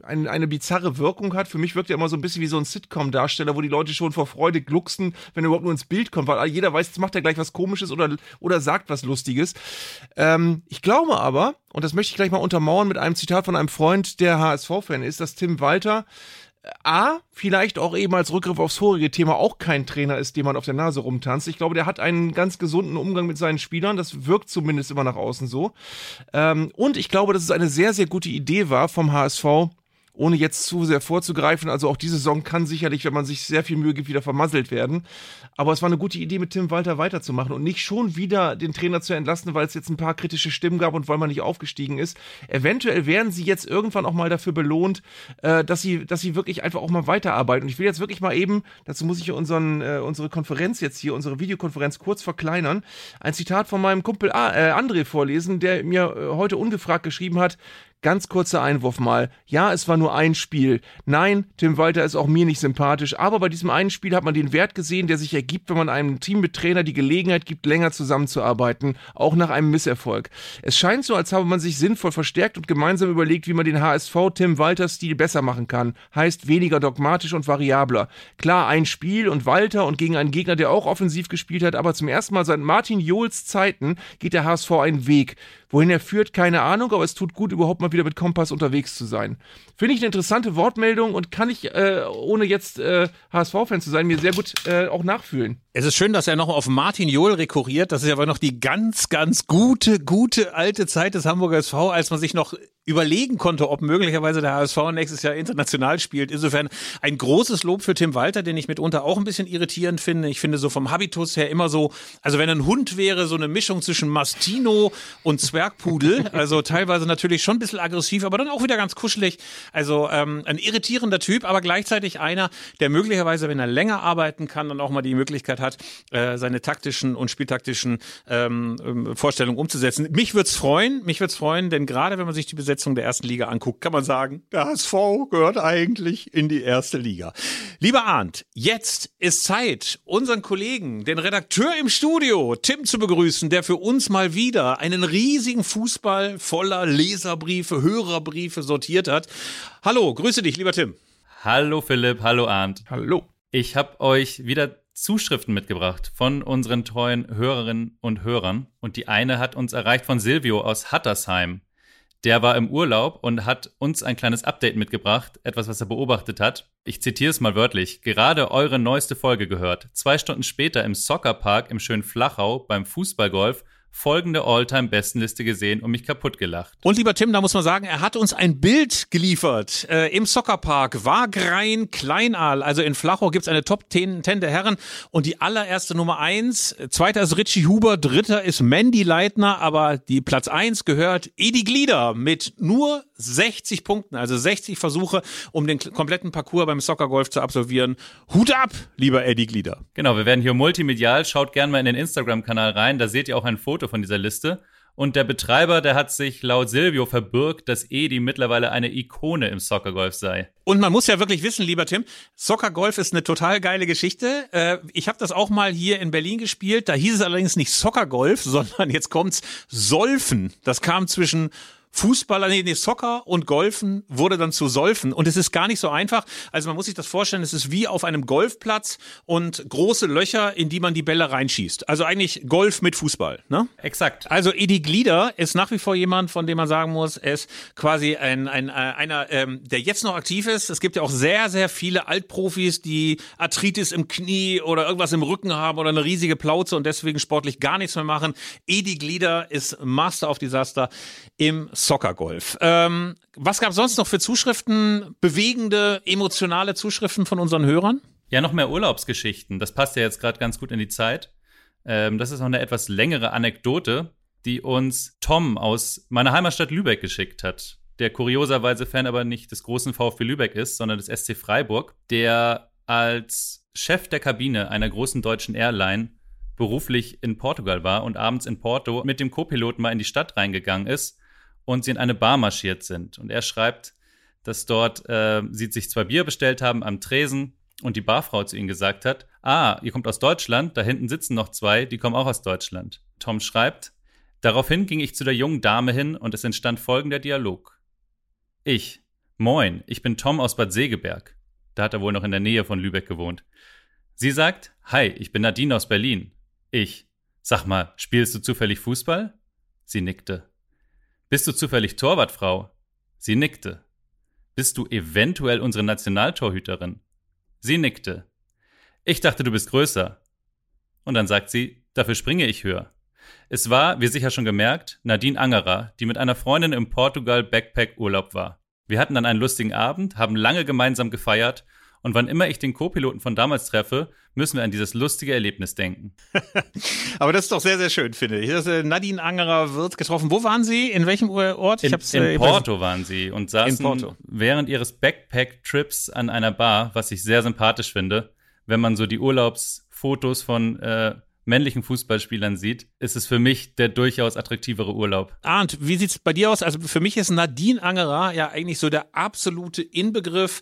eine, eine bizarre Wirkung hat. Für mich wirkt er immer so ein bisschen wie so ein Sitcom-Darsteller, wo die Leute schon vor Freude glucksen, wenn er überhaupt nur ins Bild kommt, weil jeder weiß, jetzt macht er gleich was Komisches oder, oder sagt was Lustiges. Ähm, ich glaube aber, und das möchte ich gleich mal untermauern mit einem Zitat von einem Freund, der HSV-Fan ist, dass Tim Walter A, vielleicht auch eben als Rückgriff aufs vorige Thema auch kein Trainer ist, dem man auf der Nase rumtanzt. Ich glaube, der hat einen ganz gesunden Umgang mit seinen Spielern. Das wirkt zumindest immer nach außen so. Ähm, und ich glaube, dass es eine sehr, sehr gute Idee war vom HSV, ohne jetzt zu sehr vorzugreifen. Also auch diese Saison kann sicherlich, wenn man sich sehr viel Mühe gibt, wieder vermasselt werden. Aber es war eine gute Idee, mit Tim Walter weiterzumachen und nicht schon wieder den Trainer zu entlassen, weil es jetzt ein paar kritische Stimmen gab und weil man nicht aufgestiegen ist. Eventuell werden sie jetzt irgendwann auch mal dafür belohnt, äh, dass sie, dass sie wirklich einfach auch mal weiterarbeiten. Und ich will jetzt wirklich mal eben, dazu muss ich unseren, äh, unsere Konferenz jetzt hier, unsere Videokonferenz kurz verkleinern, ein Zitat von meinem Kumpel äh, André vorlesen, der mir äh, heute ungefragt geschrieben hat, Ganz kurzer Einwurf mal. Ja, es war nur ein Spiel. Nein, Tim Walter ist auch mir nicht sympathisch, aber bei diesem einen Spiel hat man den Wert gesehen, der sich ergibt, wenn man einem Team mit Trainer die Gelegenheit gibt, länger zusammenzuarbeiten, auch nach einem Misserfolg. Es scheint so, als habe man sich sinnvoll verstärkt und gemeinsam überlegt, wie man den HSV Tim Walter Stil besser machen kann. Heißt weniger dogmatisch und variabler. Klar, ein Spiel und Walter und gegen einen Gegner, der auch offensiv gespielt hat, aber zum ersten Mal seit Martin Johls Zeiten geht der HSV einen Weg. Wohin er führt, keine Ahnung, aber es tut gut, überhaupt mal wieder mit Kompass unterwegs zu sein. Finde ich eine interessante Wortmeldung und kann ich, äh, ohne jetzt äh, HSV-Fan zu sein, mir sehr gut äh, auch nachfühlen. Es ist schön, dass er noch auf Martin Johl rekurriert. Das ist aber noch die ganz, ganz gute, gute alte Zeit des Hamburger SV, als man sich noch überlegen konnte, ob möglicherweise der HSV nächstes Jahr international spielt. Insofern ein großes Lob für Tim Walter, den ich mitunter auch ein bisschen irritierend finde. Ich finde so vom Habitus her immer so, also wenn ein Hund wäre, so eine Mischung zwischen Mastino und Zwergpudel. Also teilweise natürlich schon ein bisschen aggressiv, aber dann auch wieder ganz kuschelig. Also ähm, ein irritierender Typ, aber gleichzeitig einer, der möglicherweise, wenn er länger arbeiten kann, dann auch mal die Möglichkeit hat, äh, seine taktischen und spieltaktischen ähm, ähm Vorstellungen umzusetzen. Mich würde es freuen, mich würde es freuen, denn gerade wenn man sich die Besetzung Besetzung der ersten Liga anguckt, kann man sagen, der HSV gehört eigentlich in die erste Liga. Lieber Arndt, jetzt ist Zeit, unseren Kollegen, den Redakteur im Studio, Tim zu begrüßen, der für uns mal wieder einen riesigen Fußball voller Leserbriefe, Hörerbriefe sortiert hat. Hallo, grüße dich, lieber Tim. Hallo Philipp, hallo Arndt. Hallo. Ich habe euch wieder Zuschriften mitgebracht von unseren treuen Hörerinnen und Hörern. Und die eine hat uns erreicht von Silvio aus Hattersheim der war im Urlaub und hat uns ein kleines Update mitgebracht, etwas, was er beobachtet hat. Ich zitiere es mal wörtlich. Gerade eure neueste Folge gehört. Zwei Stunden später im Soccerpark im schönen Flachau beim Fußballgolf folgende All-Time-Bestenliste gesehen und mich kaputt gelacht. Und lieber Tim, da muss man sagen, er hat uns ein Bild geliefert äh, im Soccerpark Wagrein Kleinaal. Also in Flachau gibt's eine Top 10, 10 der Herren und die allererste Nummer eins. Zweiter ist Richie Huber, dritter ist Mandy Leitner, aber die Platz eins gehört Edi Glieder mit nur 60 Punkten, also 60 Versuche, um den kompletten Parcours beim Soccergolf zu absolvieren. Hut ab, lieber Eddie Glieder. Genau, wir werden hier multimedial. Schaut gerne mal in den Instagram-Kanal rein, da seht ihr auch ein Foto von dieser Liste. Und der Betreiber, der hat sich laut Silvio verbürgt, dass Edi mittlerweile eine Ikone im Soccergolf sei. Und man muss ja wirklich wissen, lieber Tim, Soccergolf ist eine total geile Geschichte. Äh, ich habe das auch mal hier in Berlin gespielt. Da hieß es allerdings nicht Soccergolf, sondern jetzt kommt's Solfen. Das kam zwischen Fußballer, nee, nee, Soccer und Golfen wurde dann zu Solfen. Und es ist gar nicht so einfach. Also man muss sich das vorstellen, es ist wie auf einem Golfplatz und große Löcher, in die man die Bälle reinschießt. Also eigentlich Golf mit Fußball, ne? Exakt. Also Edi Glieder ist nach wie vor jemand, von dem man sagen muss, er ist quasi ein, ein, äh, einer, ähm, der jetzt noch aktiv ist. Es gibt ja auch sehr, sehr viele Altprofis, die Arthritis im Knie oder irgendwas im Rücken haben oder eine riesige Plauze und deswegen sportlich gar nichts mehr machen. Edi Glieder ist Master of Disaster im Soccergolf. Ähm, was gab es sonst noch für Zuschriften, bewegende, emotionale Zuschriften von unseren Hörern? Ja, noch mehr Urlaubsgeschichten. Das passt ja jetzt gerade ganz gut in die Zeit. Ähm, das ist noch eine etwas längere Anekdote, die uns Tom aus meiner Heimatstadt Lübeck geschickt hat. Der kurioserweise Fan aber nicht des großen VfB Lübeck ist, sondern des SC Freiburg, der als Chef der Kabine einer großen deutschen Airline beruflich in Portugal war und abends in Porto mit dem Co-Piloten mal in die Stadt reingegangen ist und sie in eine Bar marschiert sind. Und er schreibt, dass dort äh, sie sich zwei Bier bestellt haben am Tresen und die Barfrau zu ihnen gesagt hat, ah, ihr kommt aus Deutschland, da hinten sitzen noch zwei, die kommen auch aus Deutschland. Tom schreibt, daraufhin ging ich zu der jungen Dame hin und es entstand folgender Dialog. Ich, moin, ich bin Tom aus Bad Segeberg. Da hat er wohl noch in der Nähe von Lübeck gewohnt. Sie sagt, hi, ich bin Nadine aus Berlin. Ich, sag mal, spielst du zufällig Fußball? Sie nickte. Bist du zufällig Torwartfrau? Sie nickte. Bist du eventuell unsere Nationaltorhüterin? Sie nickte. Ich dachte, du bist größer. Und dann sagt sie, dafür springe ich höher. Es war, wie sicher schon gemerkt, Nadine Angerer, die mit einer Freundin im Portugal Backpack Urlaub war. Wir hatten dann einen lustigen Abend, haben lange gemeinsam gefeiert und wann immer ich den Co-Piloten von damals treffe, müssen wir an dieses lustige Erlebnis denken. Aber das ist doch sehr, sehr schön, finde ich. Das, äh, Nadine Angerer wird getroffen. Wo waren Sie? In welchem Ort? Ich in, in äh, Porto waren Sie und saßen während Ihres Backpack-Trips an einer Bar, was ich sehr sympathisch finde. Wenn man so die Urlaubsfotos von äh, männlichen Fußballspielern sieht, ist es für mich der durchaus attraktivere Urlaub. Arndt, wie sieht's bei dir aus? Also für mich ist Nadine Angerer ja eigentlich so der absolute Inbegriff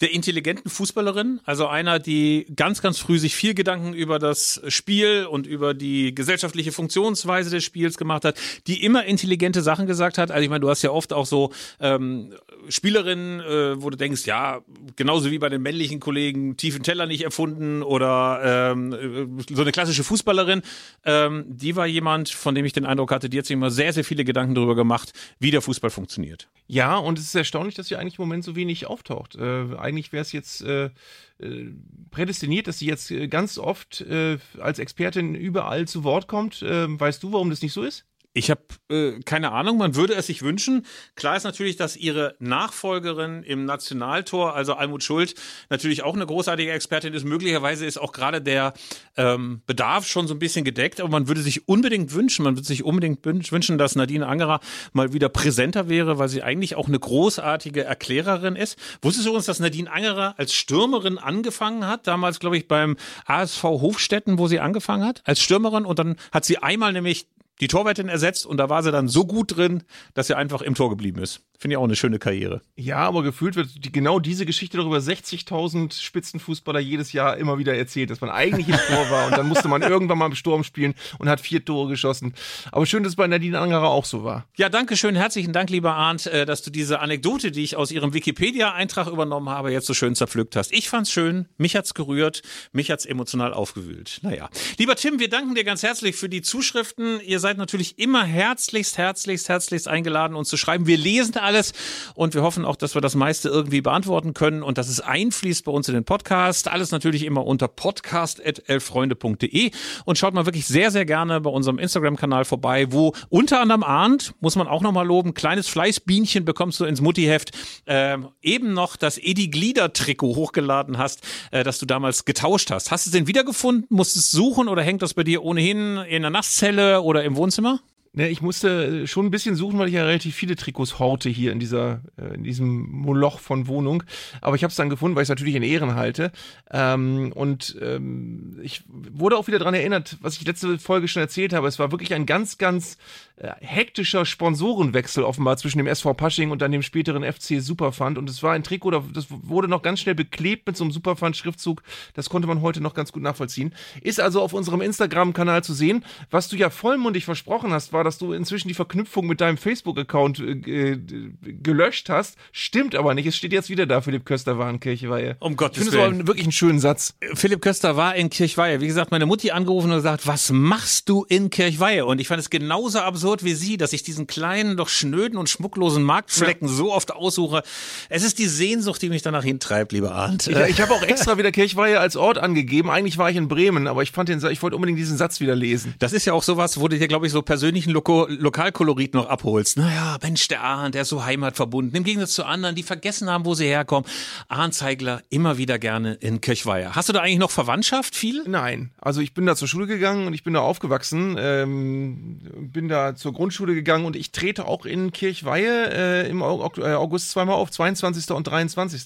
der intelligenten Fußballerin, also einer, die ganz, ganz früh sich viel Gedanken über das Spiel und über die gesellschaftliche Funktionsweise des Spiels gemacht hat, die immer intelligente Sachen gesagt hat. Also ich meine, du hast ja oft auch so ähm, Spielerinnen, äh, wo du denkst, ja, genauso wie bei den männlichen Kollegen, tiefen Teller nicht erfunden oder ähm, so eine klassische Fußballerin, ähm, die war jemand, von dem ich den Eindruck hatte, die hat sich immer sehr, sehr viele Gedanken darüber gemacht, wie der Fußball funktioniert. Ja, und es ist erstaunlich, dass sie eigentlich im Moment so wenig auftaucht. Äh, eigentlich wäre es jetzt äh, äh, prädestiniert, dass sie jetzt äh, ganz oft äh, als Expertin überall zu Wort kommt. Ähm, weißt du, warum das nicht so ist? Ich habe äh, keine Ahnung, man würde es sich wünschen. Klar ist natürlich, dass ihre Nachfolgerin im Nationaltor, also Almut Schuld, natürlich auch eine großartige Expertin ist. Möglicherweise ist auch gerade der ähm, Bedarf schon so ein bisschen gedeckt, aber man würde sich unbedingt wünschen, man würde sich unbedingt wünschen, dass Nadine Angerer mal wieder präsenter wäre, weil sie eigentlich auch eine großartige Erklärerin ist. Wusstest du uns, dass Nadine Angerer als Stürmerin angefangen hat? Damals, glaube ich, beim ASV Hofstetten, wo sie angefangen hat, als Stürmerin und dann hat sie einmal nämlich die Torwärtin ersetzt und da war sie dann so gut drin, dass sie einfach im Tor geblieben ist. Finde ich auch eine schöne Karriere. Ja, aber gefühlt wird die, genau diese Geschichte darüber 60.000 Spitzenfußballer jedes Jahr immer wieder erzählt, dass man eigentlich im Tor war und dann musste man irgendwann mal im Sturm spielen und hat vier Tore geschossen. Aber schön, dass es bei Nadine Angerer auch so war. Ja, danke schön. Herzlichen Dank, lieber Arndt, äh, dass du diese Anekdote, die ich aus ihrem Wikipedia-Eintrag übernommen habe, jetzt so schön zerpflückt hast. Ich fand's schön, mich hat's gerührt, mich hat's emotional aufgewühlt. Naja. Lieber Tim, wir danken dir ganz herzlich für die Zuschriften. Ihr seid natürlich immer herzlichst, herzlichst, herzlichst eingeladen, uns zu schreiben. Wir lesen alles und wir hoffen auch, dass wir das meiste irgendwie beantworten können und dass es einfließt bei uns in den Podcast. Alles natürlich immer unter podcast.elfreunde.de und schaut mal wirklich sehr, sehr gerne bei unserem Instagram-Kanal vorbei, wo unter anderem ahnt, muss man auch nochmal loben, kleines Fleißbienchen bekommst du ins Muttiheft, äh, eben noch das Edi Glieder Trikot hochgeladen hast, äh, das du damals getauscht hast. Hast du es denn wiedergefunden? Musst du es suchen oder hängt das bei dir ohnehin in der Nasszelle oder im Wohnzimmer? Ne, ich musste schon ein bisschen suchen, weil ich ja relativ viele Trikots horte hier in dieser, äh, in diesem Moloch von Wohnung. Aber ich habe es dann gefunden, weil ich es natürlich in Ehren halte. Ähm, und ähm, ich wurde auch wieder dran erinnert, was ich letzte Folge schon erzählt habe. Es war wirklich ein ganz, ganz äh, hektischer Sponsorenwechsel offenbar zwischen dem SV Pasching und dann dem späteren FC Superfund. Und es war ein Trikot, das wurde noch ganz schnell beklebt mit so einem Superfund-Schriftzug. Das konnte man heute noch ganz gut nachvollziehen. Ist also auf unserem Instagram-Kanal zu sehen. Was du ja vollmundig versprochen hast, war, dass du inzwischen die Verknüpfung mit deinem Facebook-Account äh, gelöscht hast. Stimmt aber nicht. Es steht jetzt wieder da, Philipp Köster war in Kirchweihe. Um Gottes ich finde Willen. es wirklich einen schönen Satz. Philipp Köster war in Kirchweihe. Wie gesagt, meine Mutti angerufen und gesagt, was machst du in Kirchweihe? Und ich fand es genauso absurd wie sie, dass ich diesen kleinen, doch schnöden und schmucklosen Marktflecken ja. so oft aussuche. Es ist die Sehnsucht, die mich danach hintreibt, lieber Arndt. Ich, ich habe auch extra wieder Kirchweihe als Ort angegeben. Eigentlich war ich in Bremen, aber ich fand den, ich wollte unbedingt diesen Satz wieder lesen. Das ist ja auch sowas, wo du dir, glaube ich, so persönlichen Loko Lokalkolorit noch abholst. Naja, Mensch, der Arndt, der ist so heimatverbunden. Im Gegensatz zu anderen, die vergessen haben, wo sie herkommen. Arndt Zeigler immer wieder gerne in Kirchweihe. Hast du da eigentlich noch Verwandtschaft viel? Nein, also ich bin da zur Schule gegangen und ich bin da aufgewachsen, ähm, bin da zur Grundschule gegangen und ich trete auch in Kirchweihe äh, im August zweimal auf, 22. und 23.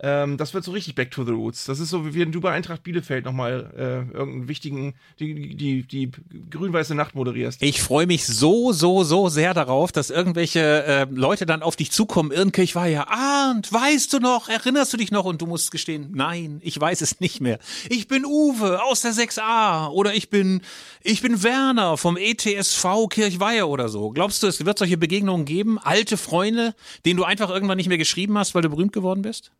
Ähm, das wird so richtig Back to the Roots. Das ist so, wie wenn du bei Eintracht Bielefeld nochmal äh, irgendeinen wichtigen, die, die, die grün-weiße Nacht moderierst. Ich freue mich so so, so, sehr darauf, dass irgendwelche äh, Leute dann auf dich zukommen. Ja, Arndt, weißt du noch, erinnerst du dich noch? Und du musst gestehen, nein, ich weiß es nicht mehr. Ich bin Uwe aus der 6a oder ich bin, ich bin Werner vom ETSV Kirchweihe oder so. Glaubst du, es wird solche Begegnungen geben? Alte Freunde, denen du einfach irgendwann nicht mehr geschrieben hast, weil du berühmt geworden bist?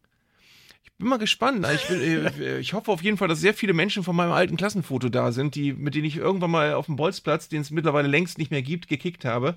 Bin mal gespannt. Ich, will, äh, ich, hoffe auf jeden Fall, dass sehr viele Menschen von meinem alten Klassenfoto da sind, die, mit denen ich irgendwann mal auf dem Bolzplatz, den es mittlerweile längst nicht mehr gibt, gekickt habe.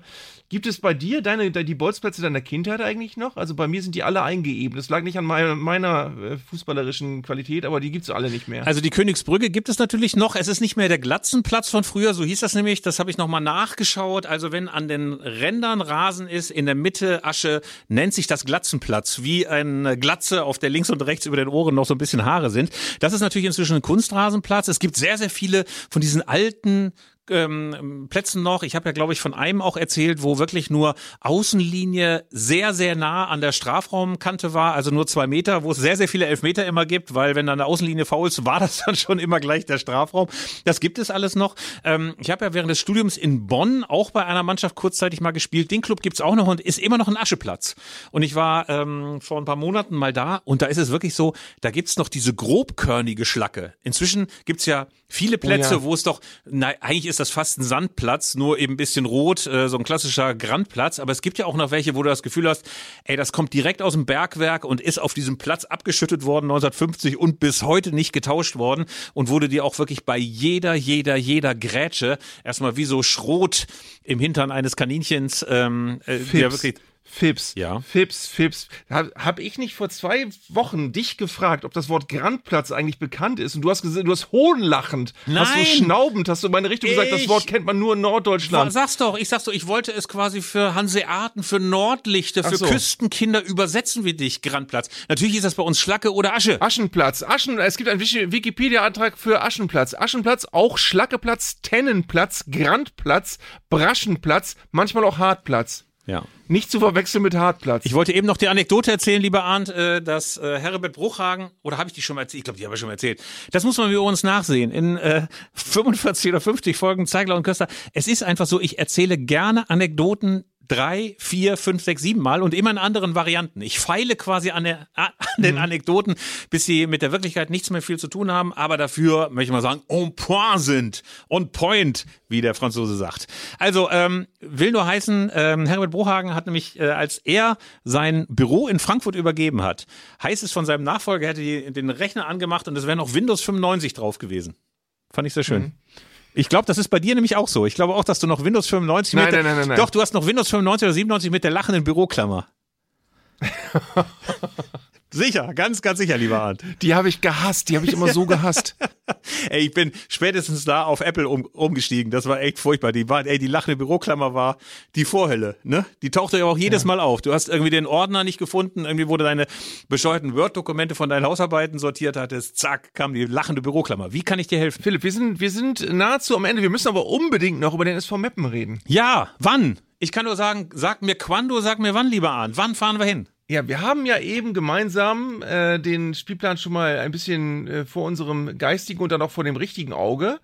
Gibt es bei dir deine, die Bolzplätze deiner Kindheit eigentlich noch? Also bei mir sind die alle eingeebnet. Das lag nicht an meiner, meiner äh, fußballerischen Qualität, aber die gibt es alle nicht mehr. Also die Königsbrücke gibt es natürlich noch. Es ist nicht mehr der Glatzenplatz von früher, so hieß das nämlich. Das habe ich nochmal nachgeschaut. Also wenn an den Rändern Rasen ist, in der Mitte Asche, nennt sich das Glatzenplatz. Wie eine Glatze, auf der links und rechts über den Ohren noch so ein bisschen Haare sind. Das ist natürlich inzwischen ein Kunstrasenplatz. Es gibt sehr, sehr viele von diesen alten ähm, Plätzen noch. Ich habe ja, glaube ich, von einem auch erzählt, wo wirklich nur Außenlinie sehr, sehr nah an der Strafraumkante war, also nur zwei Meter, wo es sehr, sehr viele Elfmeter immer gibt, weil wenn dann der Außenlinie faul ist, war das dann schon immer gleich der Strafraum. Das gibt es alles noch. Ähm, ich habe ja während des Studiums in Bonn auch bei einer Mannschaft kurzzeitig mal gespielt. Den Club gibt's auch noch und ist immer noch ein Ascheplatz. Und ich war ähm, vor ein paar Monaten mal da und da ist es wirklich so, da gibt's noch diese grobkörnige Schlacke. Inzwischen gibt's ja viele Plätze, oh ja. wo es doch, na, eigentlich ist das fast ein Sandplatz, nur eben ein bisschen rot, äh, so ein klassischer Grandplatz. Aber es gibt ja auch noch welche, wo du das Gefühl hast, ey, das kommt direkt aus dem Bergwerk und ist auf diesem Platz abgeschüttet worden 1950 und bis heute nicht getauscht worden und wurde dir auch wirklich bei jeder, jeder, jeder Grätsche erstmal wie so Schrot im Hintern eines Kaninchens, ähm, äh, wirklich Fips. Ja. Fips, Fips. Habe hab ich nicht vor zwei Wochen dich gefragt, ob das Wort Grandplatz eigentlich bekannt ist? Und du hast gesagt, du hast hohnlachend, Nein. hast du schnaubend, hast du in meine Richtung ich, gesagt, das Wort kennt man nur in Norddeutschland. Sag's doch, ich sag's doch, ich wollte es quasi für Hanseaten, für Nordlichter, für so. Küstenkinder übersetzen wie dich, Grandplatz. Natürlich ist das bei uns Schlacke oder Asche. Aschenplatz. Aschen, es gibt einen Wikipedia-Antrag für Aschenplatz. Aschenplatz, auch Schlackeplatz, Tennenplatz, Grandplatz, Braschenplatz, manchmal auch Hartplatz. Ja. Nicht zu verwechseln mit Hartplatz. Ich wollte eben noch die Anekdote erzählen, lieber Arndt, äh, dass äh, Herbert Bruchhagen, oder habe ich die schon mal erzählt? Ich glaube, die habe ich schon mal erzählt. Das muss man mir übrigens nachsehen. In äh, 45 oder 50 Folgen Zeigler und Köster. Es ist einfach so, ich erzähle gerne Anekdoten, drei, vier, fünf, sechs, sieben Mal und immer in anderen Varianten. Ich feile quasi an, der, an den mhm. Anekdoten, bis sie mit der Wirklichkeit nichts mehr viel zu tun haben, aber dafür, möchte ich mal sagen, on point sind. On point, wie der Franzose sagt. Also, ähm, will nur heißen, ähm, Herbert Brohagen hat nämlich, äh, als er sein Büro in Frankfurt übergeben hat, heißt es von seinem Nachfolger, er hätte die, den Rechner angemacht und es wäre noch Windows 95 drauf gewesen. Fand ich sehr schön. Mhm. Ich glaube, das ist bei dir nämlich auch so. Ich glaube auch, dass du noch Windows 95 nein, mit nein, nein, nein, nein. Doch, du hast noch Windows 95 oder 97 mit der lachenden Büroklammer. sicher, ganz, ganz sicher, lieber Arndt. Die habe ich gehasst, die habe ich immer so gehasst. Ey, ich bin spätestens da auf Apple um, umgestiegen. Das war echt furchtbar. Die war, ey, die lachende Büroklammer war die Vorhölle, ne? Die tauchte ja auch jedes Mal auf. Du hast irgendwie den Ordner nicht gefunden, irgendwie wurde deine bescheuerten Word-Dokumente von deinen Hausarbeiten sortiert hattest. Zack, kam die lachende Büroklammer. Wie kann ich dir helfen? Philipp, wir sind, wir sind nahezu am Ende. Wir müssen aber unbedingt noch über den SV Meppen reden. Ja, wann? Ich kann nur sagen, sag mir quando, sag mir wann, lieber Arndt. Wann fahren wir hin? Ja, wir haben ja eben gemeinsam äh, den Spielplan schon mal ein bisschen äh, vor unserem geistigen und dann auch vor dem richtigen Auge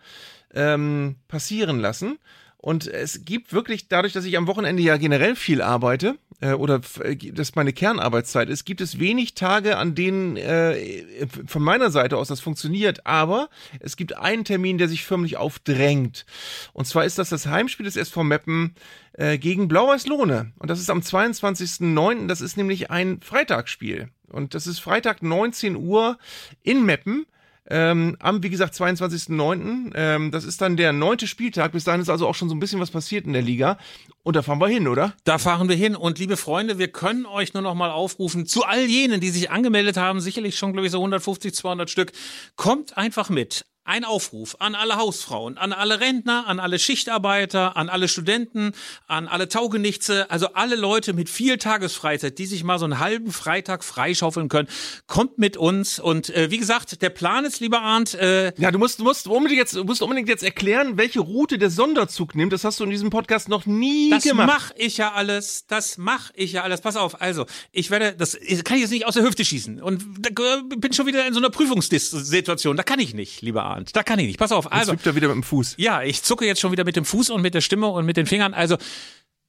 ähm, passieren lassen. Und es gibt wirklich, dadurch, dass ich am Wochenende ja generell viel arbeite, äh, oder äh, das meine Kernarbeitszeit ist, gibt es wenig Tage, an denen äh, von meiner Seite aus das funktioniert. Aber es gibt einen Termin, der sich förmlich aufdrängt. Und zwar ist das das Heimspiel des SV Meppen äh, gegen Blau-Weiß Lohne. Und das ist am 22.09. Das ist nämlich ein Freitagsspiel. Und das ist Freitag 19 Uhr in Meppen. Ähm, am, wie gesagt, 22.09. Ähm, das ist dann der neunte Spieltag. Bis dahin ist also auch schon so ein bisschen was passiert in der Liga. Und da fahren wir hin, oder? Da fahren wir hin. Und liebe Freunde, wir können euch nur noch mal aufrufen, zu all jenen, die sich angemeldet haben, sicherlich schon, glaube ich, so 150, 200 Stück, kommt einfach mit. Ein Aufruf an alle Hausfrauen, an alle Rentner, an alle Schichtarbeiter, an alle Studenten, an alle Taugenichtse, also alle Leute mit viel Tagesfreizeit, die sich mal so einen halben Freitag freischaufeln können. Kommt mit uns. Und äh, wie gesagt, der Plan ist, lieber Arndt, äh, Ja, du musst, du musst unbedingt jetzt, musst unbedingt jetzt erklären, welche Route der Sonderzug nimmt. Das hast du in diesem Podcast noch nie Das gemacht. mach ich ja alles. Das mach ich ja alles. Pass auf. Also, ich werde, das kann ich jetzt nicht aus der Hüfte schießen. Und da äh, bin schon wieder in so einer Prüfungssituation. Da kann ich nicht, lieber Arndt. Da kann ich nicht. Pass auf. Jetzt Also, wippt er wieder mit dem Fuß. ja, ich zucke jetzt schon wieder mit dem Fuß und mit der Stimme und mit den Fingern. Also,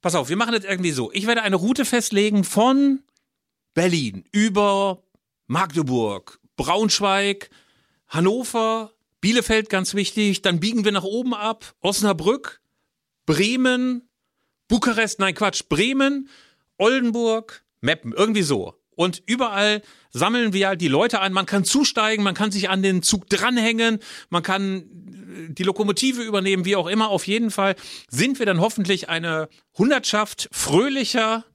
pass auf. Wir machen das irgendwie so. Ich werde eine Route festlegen von Berlin über Magdeburg, Braunschweig, Hannover, Bielefeld ganz wichtig. Dann biegen wir nach oben ab. Osnabrück, Bremen, Bukarest, nein Quatsch, Bremen, Oldenburg, Meppen, irgendwie so. Und überall sammeln wir halt die Leute ein. Man kann zusteigen, man kann sich an den Zug dranhängen, man kann äh, die Lokomotive übernehmen, wie auch immer. Auf jeden Fall sind wir dann hoffentlich eine Hundertschaft fröhlicher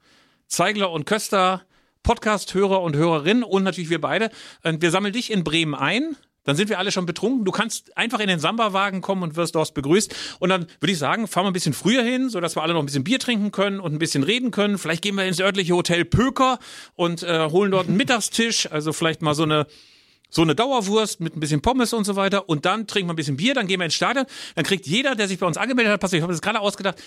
Zeigler und Köster, Podcast-Hörer und Hörerinnen und natürlich wir beide. Wir sammeln dich in Bremen ein. Dann sind wir alle schon betrunken. Du kannst einfach in den Samba-Wagen kommen und wirst dort begrüßt. Und dann würde ich sagen, fahren wir ein bisschen früher hin, sodass wir alle noch ein bisschen Bier trinken können und ein bisschen reden können. Vielleicht gehen wir ins örtliche Hotel Pöker und äh, holen dort einen Mittagstisch. Also vielleicht mal so eine so eine Dauerwurst mit ein bisschen Pommes und so weiter und dann trinken wir ein bisschen Bier, dann gehen wir ins Stadion, dann kriegt jeder, der sich bei uns angemeldet hat, pass auf, ich habe das gerade ausgedacht,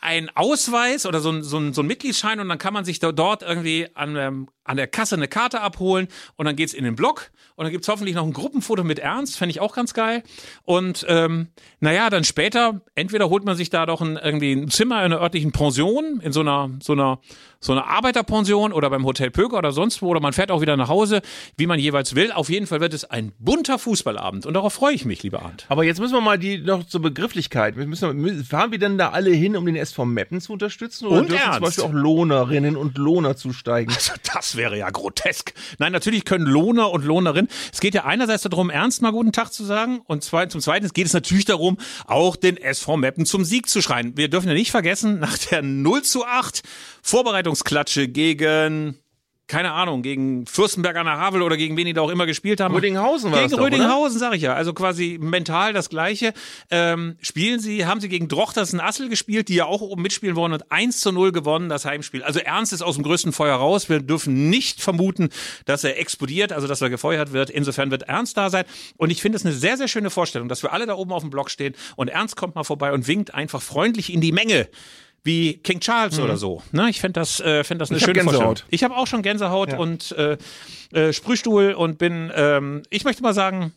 ein Ausweis oder so ein, so, ein, so ein Mitgliedsschein und dann kann man sich da, dort irgendwie an, ähm, an der Kasse eine Karte abholen und dann geht's in den Blog und dann gibt's hoffentlich noch ein Gruppenfoto mit Ernst, fände ich auch ganz geil. Und ähm, naja, dann später, entweder holt man sich da doch ein, irgendwie ein Zimmer in einer örtlichen Pension, in so einer, so einer, so einer Arbeiterpension oder beim Hotel Pöker oder sonst wo, oder man fährt auch wieder nach Hause, wie man jeweils will. Auf jeden Fall wird es ein bunter Fußballabend und darauf freue ich mich, lieber Arndt. Aber jetzt müssen wir mal die noch zur Begrifflichkeit. Wir müssen, mü- fahren wir denn da alle hin, um den SV Meppen zu unterstützen? Oder Und dürfen Ernst. zum Beispiel auch Lohnerinnen und Lohner zusteigen? Also das wäre ja grotesk. Nein, natürlich können Lohner und Lohnerinnen. Es geht ja einerseits darum, ernst mal guten Tag zu sagen und zum Zweiten geht es natürlich darum, auch den SV Meppen zum Sieg zu schreien. Wir dürfen ja nicht vergessen, nach der 0 zu 8 Vorbereitungsklatsche gegen keine Ahnung, gegen Fürstenberg an der Havel oder gegen wen die da auch immer gespielt haben. Rödinghausen war Gegen das doch? Rödinghausen, sag ich ja. Also quasi mental das Gleiche. Ähm, spielen sie, haben sie gegen Drochtersen Assel gespielt, die ja auch oben mitspielen wollen und 1 zu 0 gewonnen, das Heimspiel. Also Ernst ist aus dem größten Feuer raus. Wir dürfen nicht vermuten, dass er explodiert, also dass er gefeuert wird. Insofern wird Ernst da sein. Und ich finde es eine sehr, sehr schöne Vorstellung, dass wir alle da oben auf dem Block stehen und Ernst kommt mal vorbei und winkt einfach freundlich in die Menge. Wie King Charles oder so. Ne, ich finde das, äh, find das eine Ich schöne Vorstellung. Ich habe auch schon Gänsehaut und äh, äh, Sprühstuhl und bin, ähm, ich möchte mal sagen,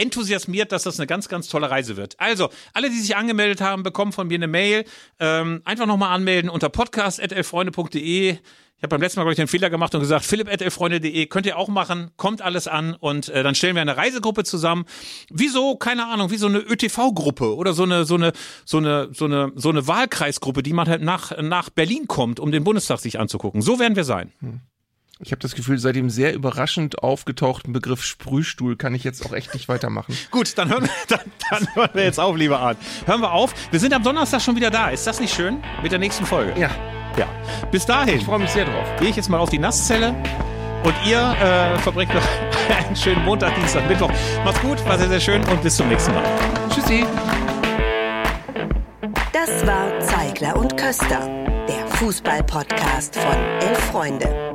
enthusiasmiert, dass das eine ganz, ganz tolle Reise wird. Also, alle, die sich angemeldet haben, bekommen von mir eine Mail. Ähm, einfach nochmal anmelden unter podcast.elfreunde.de. Ich habe beim letzten Mal, glaube ich, den Fehler gemacht und gesagt, philipp.elfreunde.de könnt ihr auch machen, kommt alles an und äh, dann stellen wir eine Reisegruppe zusammen. Wieso, keine Ahnung, wie so eine ÖTV-Gruppe oder so eine, so eine, so eine, so eine, so eine Wahlkreisgruppe, die man halt nach, nach Berlin kommt, um den Bundestag sich anzugucken. So werden wir sein. Ich habe das Gefühl, seit dem sehr überraschend aufgetauchten Begriff Sprühstuhl kann ich jetzt auch echt nicht weitermachen. Gut, dann hören, wir, dann, dann hören wir jetzt auf, lieber Arndt. Hören wir auf. Wir sind am Donnerstag schon wieder da. Ist das nicht schön? Mit der nächsten Folge. Ja, Ja. Bis dahin ich freue mich sehr drauf. gehe ich jetzt mal auf die Nasszelle Und ihr äh, verbringt noch einen schönen Montag, Dienstag, Mittwoch. Macht's gut, war sehr, sehr schön und bis zum nächsten Mal. Tschüssi. Das war Zeigler und Köster, der Fußball-Podcast von Elf Freunde.